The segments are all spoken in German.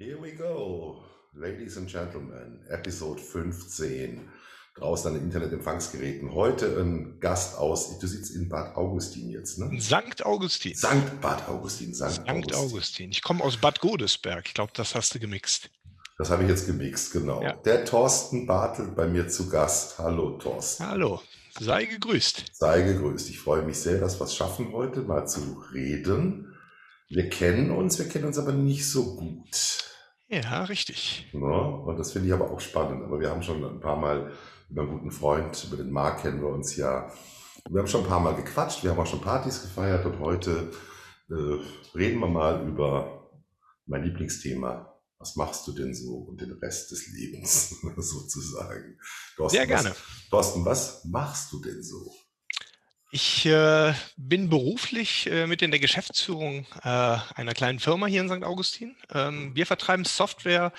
Here we go, Ladies and Gentlemen, Episode 15. Draußen an den Internetempfangsgeräten. Heute ein Gast aus, du sitzt in Bad Augustin jetzt, ne? Sankt Augustin. Sankt Bad Augustin, Sankt, Sankt Augustin. Augustin. Ich komme aus Bad Godesberg. Ich glaube, das hast du gemixt. Das habe ich jetzt gemixt, genau. Ja. Der Thorsten Bartel bei mir zu Gast. Hallo Thorsten. Hallo, sei gegrüßt. Sei gegrüßt. Ich freue mich sehr, dass wir es schaffen, heute mal zu reden. Wir kennen uns, wir kennen uns aber nicht so gut. Ja, richtig. Ne? Und das finde ich aber auch spannend. Aber wir haben schon ein paar Mal über einen guten Freund, über den Marc kennen wir uns ja. Wir haben schon ein paar Mal gequatscht, wir haben auch schon Partys gefeiert und heute äh, reden wir mal über mein Lieblingsthema. Was machst du denn so und den Rest des Lebens sozusagen? Thorsten, Sehr gerne. Was, Thorsten, was machst du denn so? Ich äh, bin beruflich äh, mit in der Geschäftsführung äh, einer kleinen Firma hier in St. Augustin. Ähm, wir vertreiben Software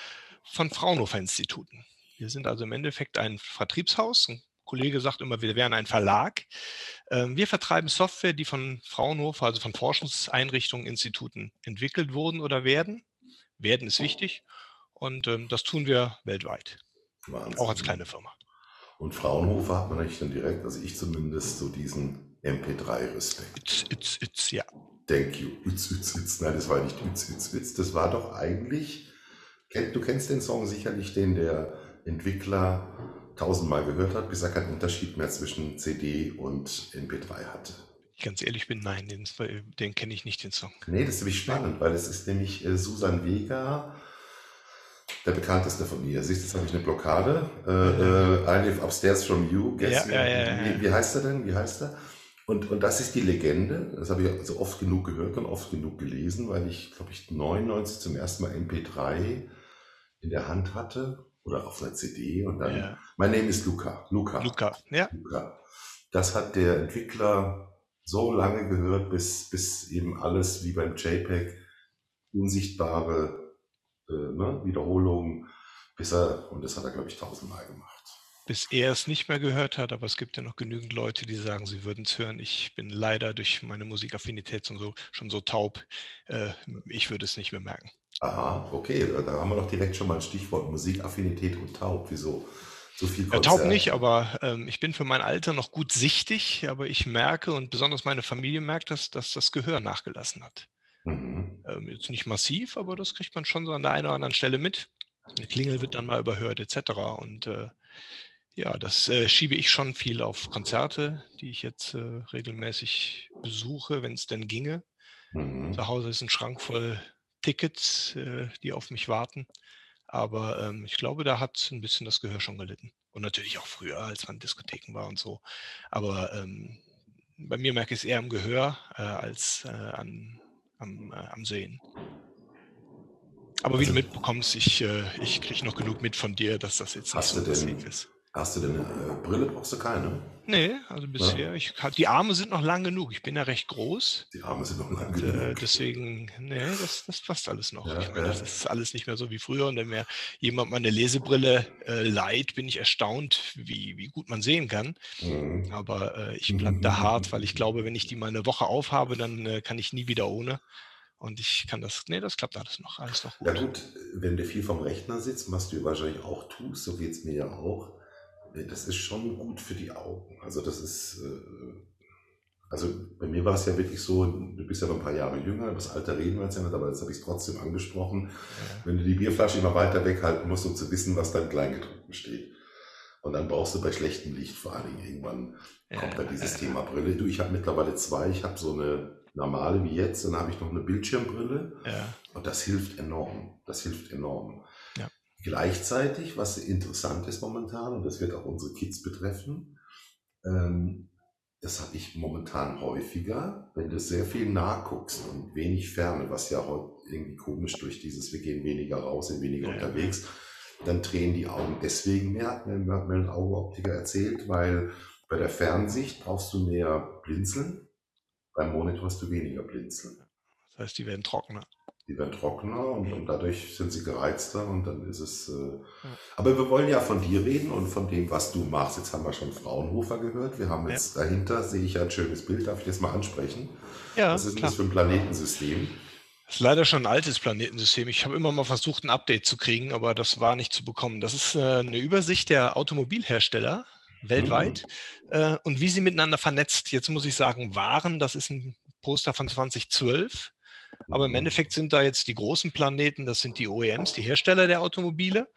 von Fraunhofer-Instituten. Wir sind also im Endeffekt ein Vertriebshaus. Ein Kollege sagt immer, wir wären ein Verlag. Ähm, wir vertreiben Software, die von Fraunhofer, also von Forschungseinrichtungen, Instituten entwickelt wurden oder werden. Werden ist wichtig. Und ähm, das tun wir weltweit, Wahnsinn. auch als kleine Firma. Und Fraunhofer hat man eigentlich dann direkt, also ich zumindest, so diesen MP3-Respekt. It's, it's, it's, ja. Thank you. Üts, üts, üts. Nein, das war nicht üts, üts, üts. Das war doch eigentlich, du kennst den Song sicherlich, den der Entwickler tausendmal gehört hat, bis er keinen Unterschied mehr zwischen CD und MP3 hatte. Ich ganz ehrlich bin, nein, den, den kenne ich nicht, den Song. Nee, das ist nämlich spannend, weil es ist nämlich äh, Susan Vega, der bekannteste von ihr. Siehst du, jetzt habe ich eine Blockade. Äh, äh, I live upstairs from you. Guess Ja, ja, ja. Wie, wie heißt er denn? Wie heißt er? Und, und das ist die Legende. Das habe ich also oft genug gehört und oft genug gelesen, weil ich, glaube ich, 99 zum ersten Mal MP3 in der Hand hatte oder auf einer CD und dann. Mein Name ist Luca. Luca. Luca, ja. Luca. Das hat der Entwickler so lange gehört, bis, bis eben alles wie beim JPEG unsichtbare äh, ne, Wiederholungen, bis er, und das hat er, glaube ich, tausendmal gemacht. Bis er es nicht mehr gehört hat, aber es gibt ja noch genügend Leute, die sagen, sie würden es hören. Ich bin leider durch meine Musikaffinität und so schon so taub. Äh, ich würde es nicht mehr merken. Aha, okay, da haben wir doch direkt schon mal ein Stichwort Musikaffinität und taub. Wieso so viel Ja, taub Konzert? nicht, aber ähm, ich bin für mein Alter noch gut sichtig, aber ich merke und besonders meine Familie merkt, dass, dass das Gehör nachgelassen hat. Mhm. Ähm, jetzt nicht massiv, aber das kriegt man schon so an der einen oder anderen Stelle mit. Eine Klingel wird dann mal überhört, etc. Und äh, ja, das äh, schiebe ich schon viel auf Konzerte, die ich jetzt äh, regelmäßig besuche, wenn es denn ginge. Mhm. Zu Hause ist ein Schrank voll Tickets, äh, die auf mich warten. Aber ähm, ich glaube, da hat ein bisschen das Gehör schon gelitten. Und natürlich auch früher, als man Diskotheken war und so. Aber ähm, bei mir merke ich es eher am Gehör äh, als äh, an, am, äh, am Sehen. Aber wie du Also- mitbekommst, ich, äh, ich kriege noch genug mit von dir, dass das jetzt nicht so du massiv ist. Hast du denn eine äh, Brille? Brauchst du keine? Nee, also bisher, ich, die Arme sind noch lang genug. Ich bin ja recht groß. Die Arme sind noch lang äh, genug. deswegen, nee, das, das passt alles noch. Ja, ich meine, das ja. ist alles nicht mehr so wie früher. Und wenn mir jemand meine Lesebrille äh, leiht, bin ich erstaunt, wie, wie gut man sehen kann. Mhm. Aber äh, ich bleibe da hart, weil ich glaube, wenn ich die mal eine Woche aufhabe, dann äh, kann ich nie wieder ohne. Und ich kann das, nee, das klappt alles noch, alles noch gut. Ja gut, wenn du viel vom Rechner sitzt, was du wahrscheinlich auch tust, so geht es mir ja auch, das ist schon gut für die Augen. Also das ist, äh, also bei mir war es ja wirklich so, du bist ja noch ein paar Jahre jünger, über das Alter reden wir jetzt ja nicht, aber jetzt habe ich es trotzdem angesprochen, wenn du die Bierflasche immer weiter weghalten musst, um zu wissen, was da im Kleingedruckten steht. Und dann brauchst du bei schlechtem Licht vor allen Dingen irgendwann kommt da dieses Thema Brille. Du, ich habe mittlerweile zwei, ich habe so eine normale wie jetzt, dann habe ich noch eine Bildschirmbrille. Ja, Und das hilft enorm. Das hilft enorm. Gleichzeitig, was interessant ist momentan, und das wird auch unsere Kids betreffen, ähm, das habe ich momentan häufiger, wenn du sehr viel nachguckst und wenig Ferne, was ja heute irgendwie komisch durch dieses, wir gehen weniger raus, sind weniger Ja. unterwegs, dann drehen die Augen deswegen mehr, hat mir, hat mir ein Augenoptiker erzählt, weil bei der Fernsicht brauchst du mehr Blinzeln, beim Monitor hast du weniger Blinzeln. das heißt, die werden trockener. Die werden trockener und, und dadurch sind sie gereizter und dann ist es. Äh Ja. Aber wir wollen ja von dir reden und von dem, was du machst. Jetzt haben wir schon Fraunhofer gehört. Wir haben jetzt dahinter, sehe ich ja ein schönes Bild, darf ich das mal ansprechen? Ja, was ist denn klar. das für ein Planetensystem? Das ist leider schon ein altes Planetensystem. Ich habe immer mal versucht, ein Update zu kriegen, aber das war nicht zu bekommen. Das ist äh, eine Übersicht der Automobilhersteller weltweit mhm. und wie sie miteinander vernetzt, jetzt muss ich sagen, waren. Das ist ein Poster von 2012. Aber im mhm. Endeffekt sind da jetzt die großen Planeten, das sind die OEMs, die Hersteller der Automobile.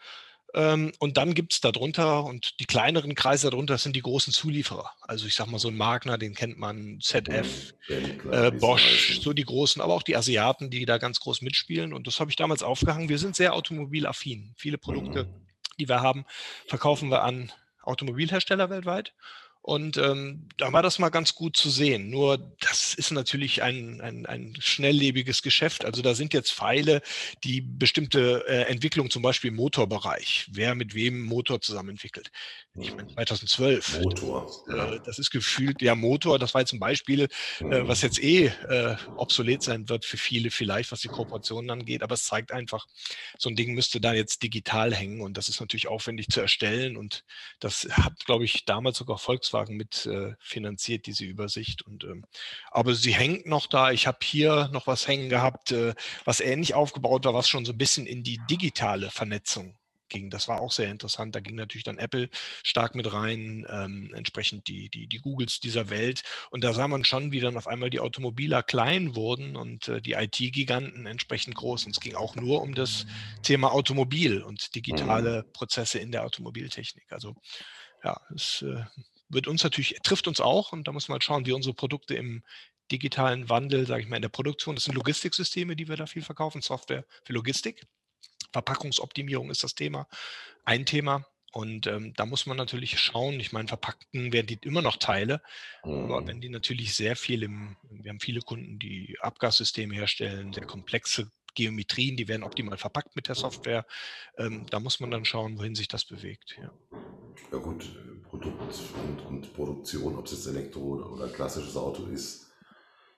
Ähm, und dann gibt es darunter und die kleineren Kreise darunter sind die großen Zulieferer. Also ich sag mal so ein Magna, den kennt man, ZF, mhm, äh, Bosch, so die großen, aber auch die Asiaten, die da ganz groß mitspielen. Und das habe ich damals aufgehangen. Wir sind sehr automobilaffin. Viele Produkte, mhm. die wir haben, verkaufen wir an Automobilhersteller weltweit. Und ähm, da war das mal ganz gut zu sehen. Nur das ist natürlich ein, ein, ein schnelllebiges Geschäft. Also da sind jetzt Pfeile, die bestimmte äh, Entwicklung, zum Beispiel im Motorbereich, wer mit wem Motor zusammen entwickelt. Ich meine, 2012. Motor. Das, äh, das ist gefühlt, ja, Motor, das war jetzt ein Beispiel, äh, was mhm. jetzt eh äh, obsolet sein wird für viele vielleicht, was die Kooperationen angeht. Aber es zeigt einfach, so ein Ding müsste da jetzt digital hängen und das ist natürlich aufwendig zu erstellen. Und das hat, glaube ich, damals sogar Volkswagen Volkswagen mit äh, finanziert, diese Übersicht. Und, ähm, aber sie hängt noch da. Ich habe hier noch was hängen gehabt, äh, was ähnlich aufgebaut war, was schon so ein bisschen in die digitale Vernetzung ging. Das war auch sehr interessant. Da ging natürlich dann Apple stark mit rein, ähm, entsprechend die, die, die Googles dieser Welt. Und da sah man schon, wie dann auf einmal die Automobiler klein wurden und äh, die IT-Giganten entsprechend groß. Und es ging auch nur um das Thema Automobil und digitale mhm. Prozesse in der Automobiltechnik. Also ja, es äh, wird uns natürlich, trifft uns auch und da muss man halt schauen, wie unsere Produkte im digitalen Wandel, sage ich mal, in der Produktion, das sind Logistiksysteme, die wir da viel verkaufen, Software für Logistik. Verpackungsoptimierung ist das Thema, ein Thema. Und ähm, da muss man natürlich schauen. Ich meine, verpackten werden die immer noch Teile, aber mhm. wenn die natürlich sehr viel im, wir haben viele Kunden, die Abgassysteme herstellen, sehr komplexe Geometrien, die werden optimal verpackt mit der Software. Ähm, da muss man dann schauen, wohin sich das bewegt. Ja, ja gut, Produkt und, und Produktion, ob es jetzt Elektro oder klassisches Auto ist,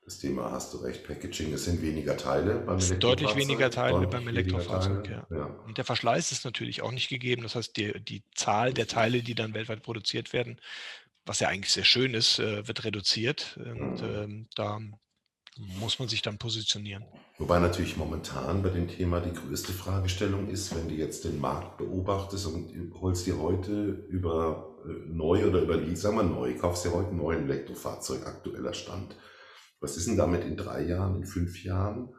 das Thema hast du recht, Packaging, es sind weniger Teile beim Elektrofahrzeug. Deutlich weniger Teile deutlich beim Elektrofahrzeug, ja. ja. Und der Verschleiß ist natürlich auch nicht gegeben. Das heißt, die, die Zahl der Teile, die dann weltweit produziert werden, was ja eigentlich sehr schön ist, äh, wird reduziert. Und mhm. ähm, da muss man sich dann positionieren. Wobei natürlich momentan bei dem Thema die größte Fragestellung ist, wenn du jetzt den Markt beobachtest und holst dir heute über äh, neu oder über Lease, sagen wir neu, kaufst dir heute ein neues Elektrofahrzeug, aktueller Stand. Was ist denn damit in drei Jahren, in fünf Jahren?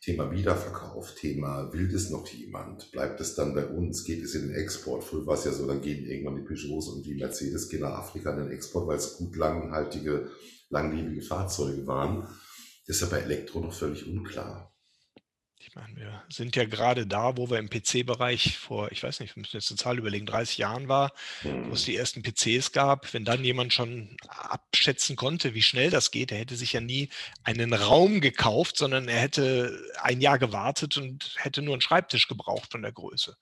Thema Wiederverkauf, Thema will das noch jemand? Bleibt es dann bei uns? Geht es in den Export? Früher war es ja so, dann gehen irgendwann die Peugeots und die Mercedes gehen nach Afrika in den Export, weil es gut langhaltige, langlebige Fahrzeuge waren. Das ist ja bei Elektro noch völlig unklar. Ich meine, wir sind ja gerade da, wo wir im PC-Bereich vor, ich weiß nicht, wir müssen jetzt eine Zahl überlegen, 30 Jahren war, wo es hm. die ersten PCs gab. Wenn dann jemand schon abschätzen konnte, wie schnell das geht, er hätte sich ja nie einen Raum gekauft, sondern er hätte ein Jahr gewartet und hätte nur einen Schreibtisch gebraucht von der Größe.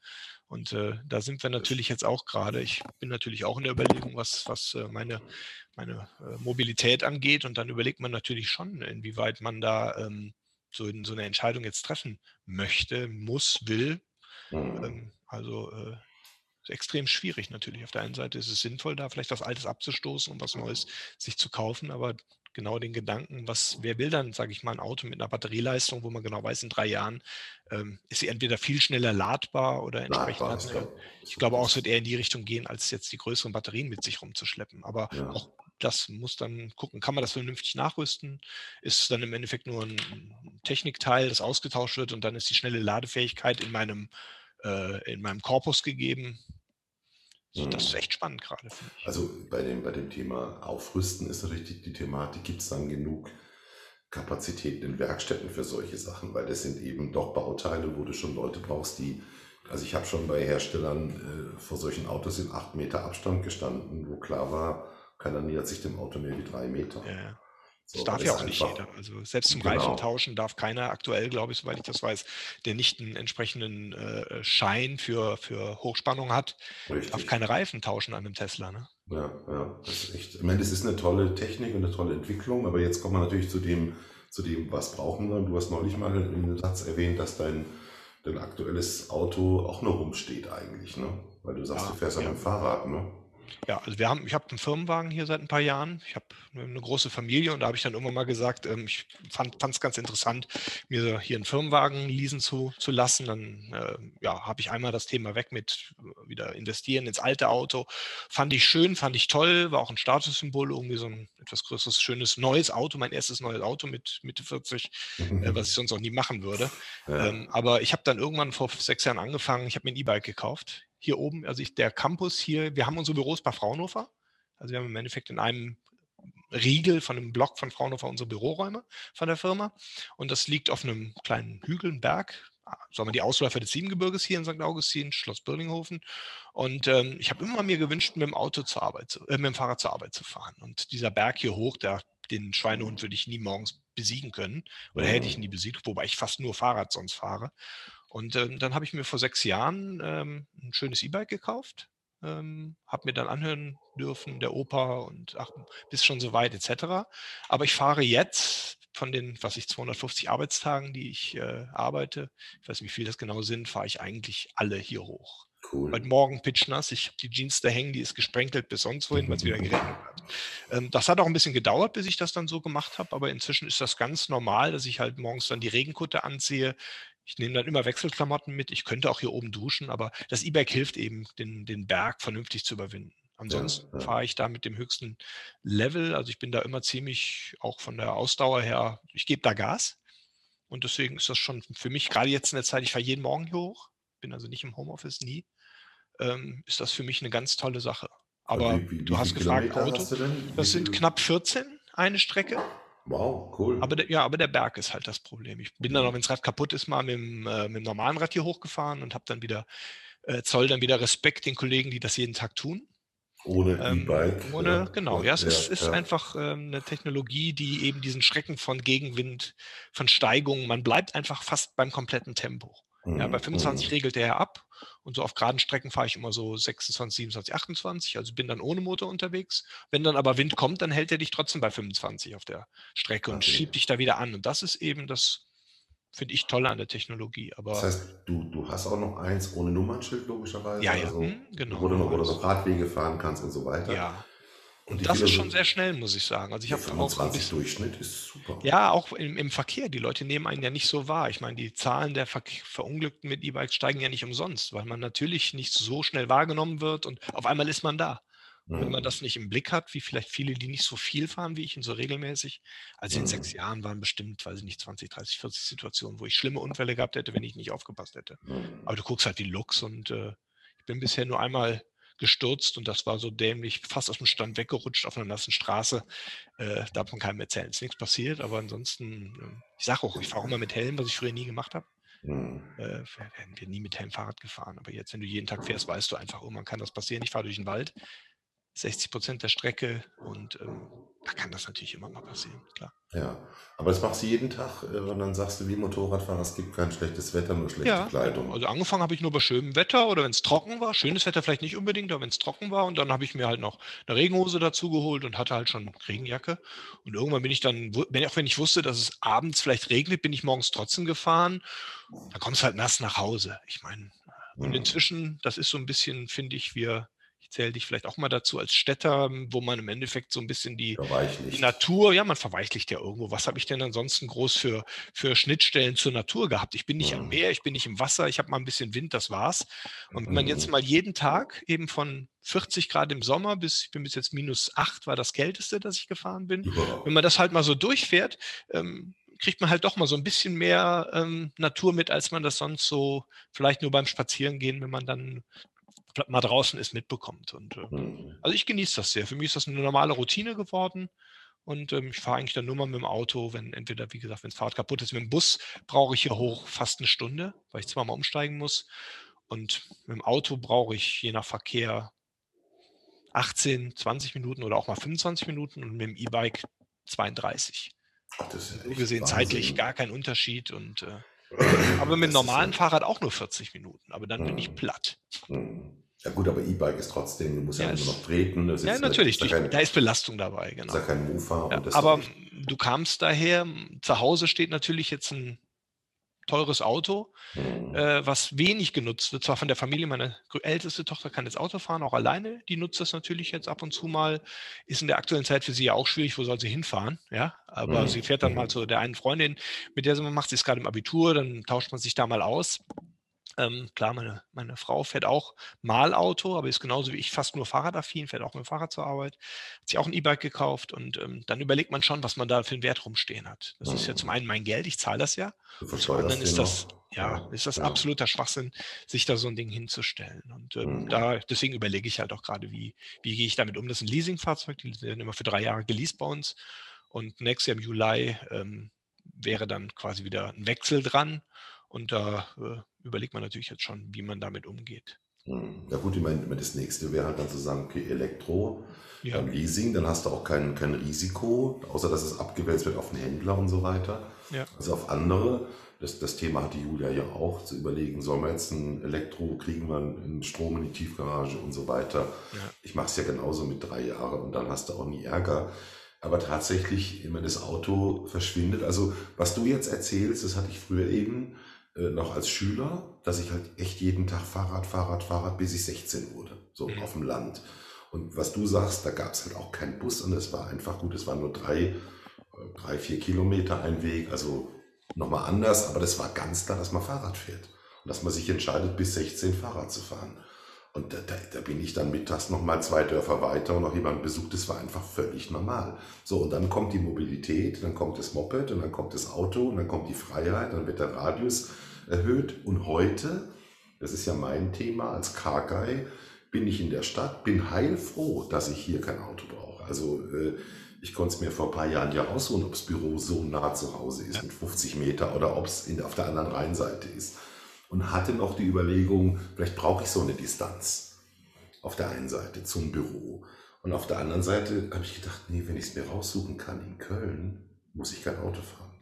Und äh, da sind wir natürlich jetzt auch gerade. Ich bin natürlich auch in der Überlegung, was, was äh, meine, meine äh, Mobilität angeht. Und dann überlegt man natürlich schon, inwieweit man da ähm, so, so, eine Entscheidung jetzt treffen möchte, muss, will. Mhm. Ähm, also äh, extrem schwierig natürlich. Auf der einen Seite ist es sinnvoll, da vielleicht was Altes abzustoßen und was Neues sich zu kaufen, aber genau den Gedanken, was, wer will dann, sage ich mal, ein Auto mit einer Batterieleistung, wo man genau weiß, in drei Jahren ähm, ist sie entweder viel schneller ladbar oder entsprechend. Ladbar eine, ich glaube auch, es wird eher in die Richtung gehen, als jetzt die größeren Batterien mit sich rumzuschleppen. Aber ja. auch das muss dann gucken, kann man das vernünftig nachrüsten? Ist dann im Endeffekt nur ein Technikteil, das ausgetauscht wird und dann ist die schnelle Ladefähigkeit in meinem, äh, in meinem Korpus gegeben. Also das ist echt spannend gerade. Also bei dem, bei dem Thema Aufrüsten ist natürlich die, die Thematik, gibt es dann genug Kapazitäten in Werkstätten für solche Sachen, weil das sind eben doch Bauteile, wo du schon Leute brauchst, die, also ich habe schon bei Herstellern äh, vor solchen Autos in acht Meter Abstand gestanden, wo klar war, keiner nähert sich dem Auto mehr wie drei Meter. Ja. So, das darf ja auch nicht jeder. Also selbst zum genau. Reifen tauschen darf keiner aktuell, glaube ich, soweit ich das weiß, der nicht einen entsprechenden äh, Schein für, für Hochspannung hat, Richtig. darf keine Reifen tauschen an einem Tesla. Ne? Ja, ja, das ist echt. Ich meine, das ist eine tolle Technik und eine tolle Entwicklung, aber jetzt kommt man natürlich zu dem, zu dem, was brauchen wir. Du hast neulich mal in einem Satz erwähnt, dass dein, dein aktuelles Auto auch nur rumsteht eigentlich, ne? Weil du sagst, ja, du fährst ja. mit dem Fahrrad, ne? Ja, also wir haben, ich habe einen Firmenwagen hier seit ein paar Jahren. Ich habe eine große Familie und da habe ich dann irgendwann mal gesagt, ähm, ich fand es ganz interessant, mir hier einen Firmenwagen leasen zu, zu lassen. Dann äh, ja, habe ich einmal das Thema weg mit äh, wieder investieren ins alte Auto. Fand ich schön, fand ich toll, war auch ein Statussymbol, irgendwie so ein etwas größeres, schönes neues Auto, mein erstes neues Auto mit Mitte 40, äh, was ich sonst auch nie machen würde. Ja. Ähm, aber ich habe dann irgendwann vor sechs Jahren angefangen, ich habe mir ein E-Bike gekauft hier oben, also ich, der Campus hier, wir haben unsere Büros bei Fraunhofer. Also wir haben im Endeffekt in einem Riegel von einem Block von Fraunhofer unsere Büroräume von der Firma. Und das liegt auf einem kleinen Hügel, einem Berg, sagen wir die Ausläufer des Siebengebirges hier in St. Augustin, Schloss Birlinghofen. Und ähm, ich habe immer mir gewünscht, mit dem Auto zur Arbeit, zu, äh, mit dem Fahrrad zur Arbeit zu fahren. Und dieser Berg hier hoch, der, den Schweinehund würde ich nie morgens besiegen können oder hätte ich nie besiegt, wobei ich fast nur Fahrrad sonst fahre. Und ähm, dann habe ich mir vor sechs Jahren ähm, ein schönes E-Bike gekauft, ähm, habe mir dann anhören dürfen, der Opa und ach, bis schon so weit etc. Aber ich fahre jetzt von den, was ich 250 Arbeitstagen, die ich äh, arbeite, ich weiß nicht, wie viel das genau sind, fahre ich eigentlich alle hier hoch. Cool. Heute Morgen pitchnass. Ich habe die Jeans da hängen, die ist gesprenkelt bis sonst wohin, weil es wieder geregnet hat. Ähm, das hat auch ein bisschen gedauert, bis ich das dann so gemacht habe, aber inzwischen ist das ganz normal, dass ich halt morgens dann die Regenkutte anziehe, ich nehme dann immer Wechselklamotten mit. Ich könnte auch hier oben duschen, aber das E-Bike hilft eben, den, den Berg vernünftig zu überwinden. Ansonsten ja, ja. fahre ich da mit dem höchsten Level. Also ich bin da immer ziemlich, auch von der Ausdauer her, ich gebe da Gas. Und deswegen ist das schon für mich, gerade jetzt in der Zeit, ich fahre jeden Morgen hier hoch, bin also nicht im Homeoffice, nie, ähm, ist das für mich eine ganz tolle Sache. Aber wie, wie, du hast gefragt, Auto, das sind knapp 14 eine Strecke. Wow, cool. Aber der, ja, aber der Berg ist halt das Problem. Ich bin dann auch, wenn das Rad kaputt ist, mal mit dem, äh, mit dem normalen Rad hier hochgefahren und habe dann wieder, äh, zoll dann wieder Respekt den Kollegen, die das jeden Tag tun. Ohne ähm, E-Bike. Ohne, ja. genau. Ja, es ja, ist, ist ja. einfach ähm, eine Technologie, die eben diesen Schrecken von Gegenwind, von Steigungen, man bleibt einfach fast beim kompletten Tempo. Ja, bei 25 mhm. regelt er ab und so auf geraden Strecken fahre ich immer so 26, 27, 28, also bin dann ohne Motor unterwegs. Wenn dann aber Wind kommt, dann hält er dich trotzdem bei 25 auf der Strecke und schiebt dich da wieder an. Und das ist eben das, finde ich toll an der Technologie. Aber das heißt, du, du hast auch noch eins ohne Nummernschild, logischerweise. Ja, ja, also, hm, genau. Wo du noch, wo du noch Radwege fahren kannst und so weiter. Ja, und das ist schon sehr schnell, muss ich sagen. Also ich habe auch ein bisschen, Durchschnitt ist super. Ja, auch im, im, Verkehr. Die Leute nehmen einen ja nicht so wahr. Ich meine, die Zahlen der Ver Verunglückten mit E-Bikes steigen ja nicht umsonst, weil man natürlich nicht so schnell wahrgenommen wird und auf einmal ist man da. Und wenn man mhm. das nicht im Blick hat, wie vielleicht viele, die nicht so viel fahren wie ich und so regelmäßig, also in sechs mhm. Jahren waren bestimmt, weiß ich nicht, 20, 30, 40 Situationen, wo ich schlimme Unfälle gehabt hätte, wenn ich nicht aufgepasst hätte. Mhm. Aber du guckst halt die Looks und äh, ich bin bisher nur einmal gestürzt und das war so dämlich, fast aus dem Stand weggerutscht auf einer nassen Straße. Äh, darf man keinem erzählen. Ist nichts passiert, aber ansonsten, äh, ich sage auch, ich fahre immer mit Helm, was ich früher nie gemacht habe. Mhm. Äh, werden wir nie mit Helm Fahrrad gefahren. Aber jetzt, wenn du jeden Tag fährst, weißt du einfach, oh, man kann das passieren. Ich fahre durch den Wald, 60 Prozent der Strecke und ähm, da kann das natürlich immer mal passieren, klar. Ja, aber das machst du jeden Tag äh, und dann sagst du wie Motorradfahrer, es gibt kein schlechtes Wetter, nur schlechte ja, Kleidung. Also angefangen habe ich nur bei schönem Wetter oder wenn es trocken war. Schönes Wetter vielleicht nicht unbedingt, aber wenn es trocken war und dann habe ich mir halt noch eine Regenhose dazu geholt und hatte halt schon Regenjacke. Und irgendwann bin ich dann, auch wenn ich wusste, dass es abends vielleicht regnet, bin ich morgens trotzdem gefahren. Dann kommst du halt nass nach Hause. Ich meine, und inzwischen, das ist so ein bisschen, finde ich, wir zähle dich vielleicht auch mal dazu als Städter, wo man im Endeffekt so ein bisschen die, die Natur, ja, man verweichlicht ja irgendwo. Was habe ich denn ansonsten groß für, für Schnittstellen zur Natur gehabt? Ich bin nicht mhm. am Meer, ich bin nicht im Wasser, ich habe mal ein bisschen Wind, das war's. Und wenn man jetzt mhm. mal jeden Tag eben von 40 Grad im Sommer bis, ich bin bis jetzt minus 8 war das kälteste, dass ich gefahren bin. Ja. Wenn man das halt mal so durchfährt, ähm, kriegt man halt doch mal so ein bisschen mehr ähm, Natur mit, als man das sonst so vielleicht nur beim Spazierengehen, wenn man dann mal draußen ist, mitbekommt. Und äh, mhm. also ich genieße das sehr. Für mich ist das eine normale Routine geworden. Und ähm, ich fahre eigentlich dann nur mal mit dem Auto, wenn entweder, wie gesagt, wenn das Fahrrad kaputt ist. Mit dem Bus brauche ich hier hoch fast eine Stunde, weil ich zweimal umsteigen muss. Und mit dem Auto brauche ich je nach Verkehr 18, 20 Minuten oder auch mal 25 Minuten und mit dem E-Bike 32. Das ist so gesehen Wahnsinn. zeitlich gar kein Unterschied und äh, aber mit dem normalen Fahrrad auch nur 40 Minuten, aber dann bin ich mhm. platt. Ja gut, aber E-Bike ist trotzdem, du musst ja, ja nur noch treten. ja, natürlich, ist kein, da ist Belastung dabei, genau. Ist ja kein Mofa. Ja, aber du kamst daher, zu Hause steht natürlich jetzt ein teures Auto, Mhm. äh, was wenig genutzt wird, zwar von der Familie. Meine älteste Tochter kann jetzt Auto fahren, auch alleine. Die nutzt das natürlich jetzt ab und zu mal. Ist in der aktuellen Zeit für sie ja auch schwierig, wo soll sie hinfahren, ja? Aber sie Mhm. fährt dann mal Mhm. zu der einen Freundin, mit der sie macht sie ist grade im Abitur, dann tauscht man sich da mal aus. Ähm, klar, meine meine Frau fährt auch mal Auto, aber ist genauso wie ich fast nur fahrradaffin, fährt auch mit'm Fahrrad zur Arbeit. Hat sich auch 'n E-Bike gekauft und, ähm, dann überlegt man schon, was man da für 'n Wert rumstehen hat. Das ist ja zum Mhm. einen mein Geld, ich zahle das ja Du und zum anderen versteuerst den ist das ja, ist das ja. absoluter Schwachsinn, sich da so 'n Ding hinzustellen. Und, ähm, Mhm. da deswegen überlege ich halt auch grade, wie wie gehe ich damit um? Das ist 'n Leasingfahrzeug, die werden immer für 3 Jahre geleast bei uns und nächstes Jahr im Juli, ähm, wäre dann quasi wieder 'n Wechsel dran und da, äh, überlegt man natürlich jetzt schon, wie man damit umgeht. Mhm. Ja gut, ich meine, immer das Nächste wäre halt dann zu sagen, okay, Elektro Ja. beim Leasing, dann hast du auch kein kein Risiko, außer dass es abgewälzt wird auf 'n Händler und so weiter. Ja. Also auf andere. Das das Thema hatte Julia ja auch, zu überlegen: „Sollen wir jetzt 'n Elektro kriegen wir 'n Strom in die Tiefgarage“ und so weiter. Ja. Ich mache es ja genauso mit 3 Jahre und dann hast du auch nie Ärger. Aber tatsächlich, ich meine, das Auto verschwindet. Also, was du jetzt erzählst, das hatte ich früher eben, äh, noch als Schüler, dass ich halt echt jeden Tag Fahrrad, Fahrrad, Fahrrad, bis ich 16 wurde, so Mhm. auf'm Land. Und was du sagst, da gab's halt auch keinen Bus und es war einfach gut, es waren nur 3 äh, 3, 4 Kilometer ein Weg, also noch mal anders, aber das war ganz klar, dass man Fahrrad fährt und dass man sich entscheidet, bis 16 Fahrrad zu fahren. Und da da da bin ich dann mittags noch mal 2 Dörfer weiter und noch jemanden besucht. Das war einfach völlig normal. So, und dann kommt die Mobilität, dann kommt das Moped und dann kommt das Auto und dann kommt die Freiheit, dann wird der Radius erhöht. Und heute, das ist ja mein Thema als Car Guy, bin ich in der Stadt, bin heilfroh, dass ich hier kein Auto brauche. Also, äh, ich konnte es mir vor 'n paar Jahren ja aussuchen, ob's Büro so nah zu Hause ist mit 50 Meter oder ob's in auf der anderen Rheinseite ist. Und hatte noch die Überlegung, vielleicht brauche ich so 'ne Distanz auf der einen Seite zum Büro. Und auf der anderen Seite habe ich gedacht: „Ne, wenn ich's mir raussuchen kann in Köln, muss ich kein Auto fahren.“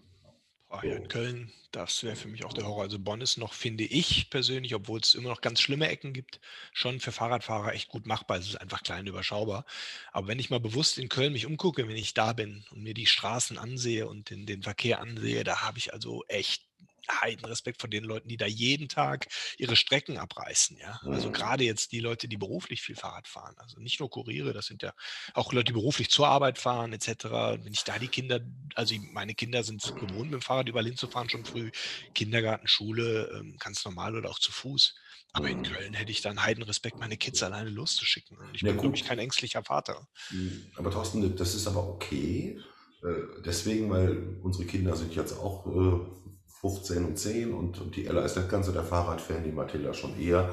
Ah ja, in. Köln, das wäre für mich auch der Horror. Also, Bonn ist noch, finde ich persönlich, obwohl's immer noch ganz schlimme Ecken gibt, schon für Fahrradfahrer echt gut machbar. Es ist einfach klein, überschaubar. Aber wenn ich mal bewusst in Köln mich umgucke, wenn ich da bin und mir die Straßen ansehe und den den Verkehr ansehe, da habe ich also echt Heidenrespekt vor den Leuten, die da jeden Tag ihre Strecken abreißen, ja? Also, Mhm. grade jetzt die Leute, die beruflich viel Fahrrad fahren. Also, nicht nur Kuriere, das sind ja auch Leute, die beruflich zur Arbeit fahren et cetera. Wenn ich da die Kinder also, meine Kinder sind's gewohnt, mit'm Fahrrad überall hinzufahren schon früh. Kindergarten, Schule, ähm, ganz normal oder auch zu Fuß. Aber in Mhm. Köln hätte ich dann Heidenrespekt, meine Kids alleine loszuschicken. Und ich bin, glaube ich, kein ängstlicher Vater. Hm, aber Thorsten, das ist aber okay. Äh, deswegen, weil unsere Kinder sind jetzt auch, äh, 15 und 10 und und die Ella ist nicht ganz so der Fahrradfan, die Mathilda schon eher.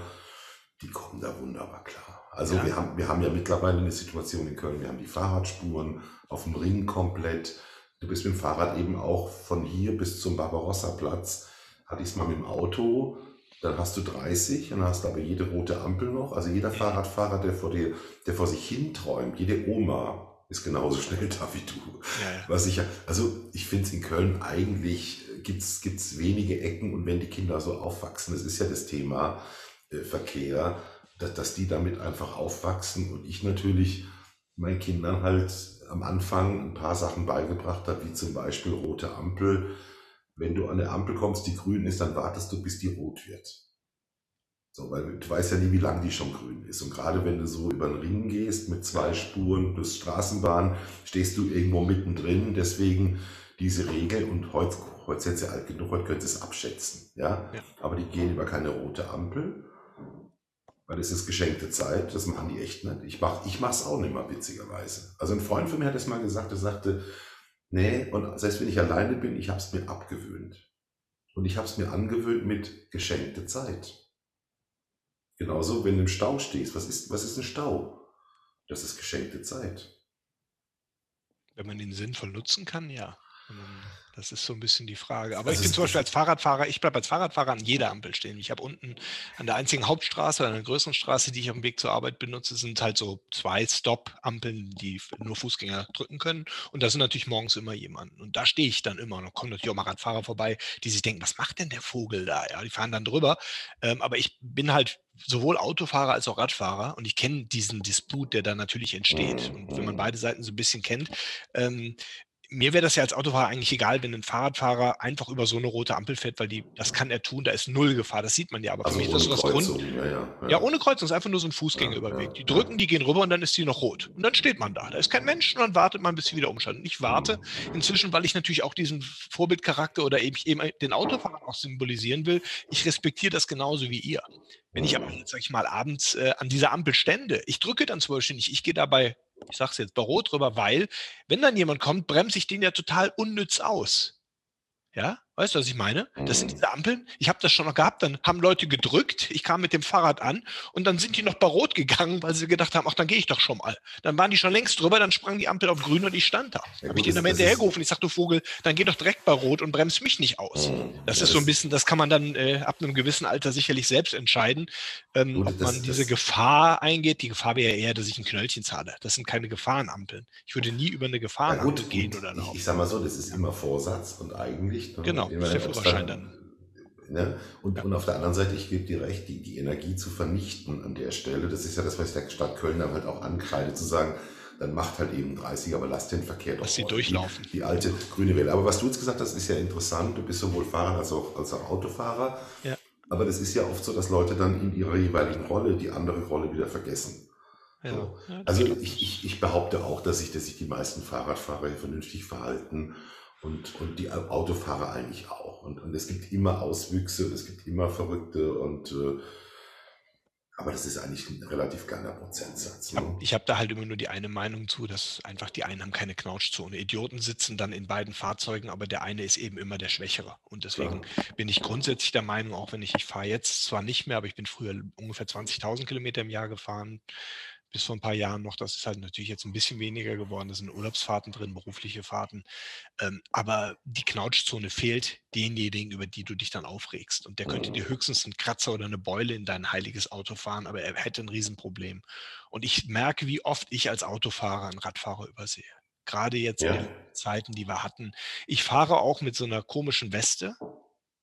Die kommen da wunderbar klar. Also, Ja. wir haben wir haben ja mittlerweile 'ne Situation in Köln, wir haben die Fahrradspuren auf'm Ring komplett. Du bist mit'm Fahrrad eben auch von hier bis zum Barbarossaplatz hatte ich's mal mit'm Auto, dann hast du 30 und dann hast du aber jede rote Ampel noch. Also, jeder. Fahrradfahrer, der vor dir der vor sich hin träumt, jede Oma ist genauso schnell da wie du. Ja, ja. Was ich also, ich finde es in Köln eigentlich gibt's gibt's wenige Ecken und wenn die Kinder so aufwachsen, das ist ja das Thema, äh, Verkehr, da dass die damit einfach aufwachsen und ich natürlich meinen Kindern halt am Anfang 'n paar Sachen beigebracht habe, wie zum Beispiel rote Ampel. Wenn du an der Ampel kommst, die grün ist, dann wartest du, bis die rot wird. So, weil du weißt ja nie, wie lang die schon grün ist. Und grade wenn du so über 'n Ring gehst mit 2 Spuren plus Straßenbahn, stehst du irgendwo mittendrin. Deswegen diese Regel und heutz heute sind sie alt genug, heute können sie's abschätzen, ja? Ja. Aber die gehen über keine rote Ampel, weil es ist geschenkte Zeit. Das machen die echt nicht. Ich mache ich es auch nicht mehr, witzigerweise. Also, 'n Freund von mir hat das mal gesagt, der sagte: „Ne, und selbst wenn ich alleine bin, ich habe es mir abgewöhnt. Und ich habe es mir angewöhnt mit geschenkte Zeit.“ Genauso, wenn du im Stau stehst. Was ist was ist 'n Stau? Das ist geschenkte Zeit. Wenn man ihn sinnvoll nutzen kann, ja. Das ist so 'n bisschen die Frage. Aber ich Also, bin es zum Beispiel als Fahrradfahrer ich bleibe als Fahrradfahrer an jeder Ampel stehen. Ich habe unten an der einzigen Hauptstraße, an der größeren Straße, die ich auf'm Weg zur Arbeit benutze, sind halt so 2 Stop-Ampeln, die nur Fußgänger drücken können. Und da sind natürlich morgens immer jemand. Und da stehe ich dann immer und dann kommen natürlich auch mal Radfahrer vorbei, die sich denken: „Was macht denn der Vogel da?“ Ja, die fahren dann drüber. Ähm, aber ich bin halt sowohl Autofahrer als auch Radfahrer und ich kenne diesen Disput, der da natürlich entsteht. Und wenn man beide Seiten so 'n bisschen kennt, ähm, mir wäre das ja als Autofahrer eigentlich egal, wenn ein Fahrradfahrer einfach über so eine rote Ampel fährt, weil die, das kann er tun, da ist null Gefahr, das sieht man ja. Aber also für mich ist das was Grund. Ja, ja, ja. ja, ohne Kreuzung, ist einfach nur so ein Fußgängerüberweg. die drücken, die gehen rüber und dann ist die noch rot. Und dann steht man da. Da ist kein Mensch und dann wartet man, bis sie wieder umschalten. Und ich warte mhm. inzwischen, weil ich natürlich auch diesen Vorbildcharakter oder eben, eben den Autofahrer auch symbolisieren will. Ich respektiere das genauso wie ihr. Wenn ich aber, sag ich mal, abends äh, an dieser Ampel stände, ich drücke dann zum Beispiel nicht, ich gehe dabei ich sage es jetzt bei Rot drüber, weil, wenn dann jemand kommt, bremse ich den ja total unnütz aus. Ja, weißt du, was ich meine? Das sind mhm. diese Ampeln. Ich habe das schon noch gehabt. Dann haben Leute gedrückt. Ich kam mit dem Fahrrad an und dann sind die noch bei Rot gegangen, weil sie gedacht haben, ach, dann gehe ich doch schon mal. Dann waren die schon längst drüber, dann sprang die Ampel auf grün und ich stand da. Ja, habe ich den dann hinterhergerufen. Ich sagte, du Vogel, dann geh doch direkt bei Rot und bremst mich nicht aus. Mhm. Das ja, ist so ein bisschen, das kann man dann äh, ab einem gewissen Alter sicherlich selbst entscheiden, ähm, gut, ob das, man diese Gefahr eingeht. Die Gefahr wäre eher, dass ich ein Knöllchen zahle. Das sind keine Gefahrenampeln. Ich würde nie über eine Gefahrenampel ja, gehen oder noch. Ich, ich sag mal so, das ist immer Vorsatz und eigentlich. Ne, genau, ist der Führerschein dann. Ne? Und, ja. und auf der anderen Seite, ich gebe dir recht, die, die Energie zu vernichten an der Stelle, das ist ja das, was ich der Stadt Köln dann halt auch ankreide, zu sagen, dann macht halt eben 30, aber lass den Verkehr doch. Lass sie durchlaufen. Die, die, alte grüne Welle. Aber was du jetzt gesagt hast, ist ja interessant. Du bist sowohl Fahrer als auch, als auch Autofahrer. Ja. Aber das ist ja oft so, dass Leute dann in ihrer jeweiligen Rolle die andere Rolle wieder vergessen. Ja. So. Ja, also ich, ich, ich behaupte auch, dass sich, dass sich die meisten Fahrradfahrer vernünftig verhalten und, und die Autofahrer eigentlich auch. Und, und es gibt immer Auswüchse, es gibt immer Verrückte und äh, aber das ist eigentlich ein relativ kleiner Prozentsatz. Ne? Ich habe da halt immer nur die eine Meinung zu, dass einfach die einen haben keine Knautschzone. Idioten sitzen dann in beiden Fahrzeugen, aber der eine ist eben immer der Schwächere. Und deswegen ja. bin ich grundsätzlich der Meinung, auch wenn ich, ich fahre jetzt zwar nicht mehr, aber ich bin früher ungefähr 20.000 Kilometer im Jahr gefahren, bis vor ein paar Jahren noch. Das ist halt natürlich jetzt ein bisschen weniger geworden. Da sind Urlaubsfahrten drin, berufliche Fahrten. Ähm, aber die Knautschzone fehlt denjenigen, über die du dich dann aufregst. Und der könnte dir höchstens einen Kratzer oder eine Beule in dein heiliges Auto fahren, aber er hätte ein Riesenproblem. Und ich merke, wie oft ich als Autofahrer einen Radfahrer übersehe. Gerade jetzt ja. in den Zeiten, die wir hatten. Ich fahre auch mit so einer komischen Weste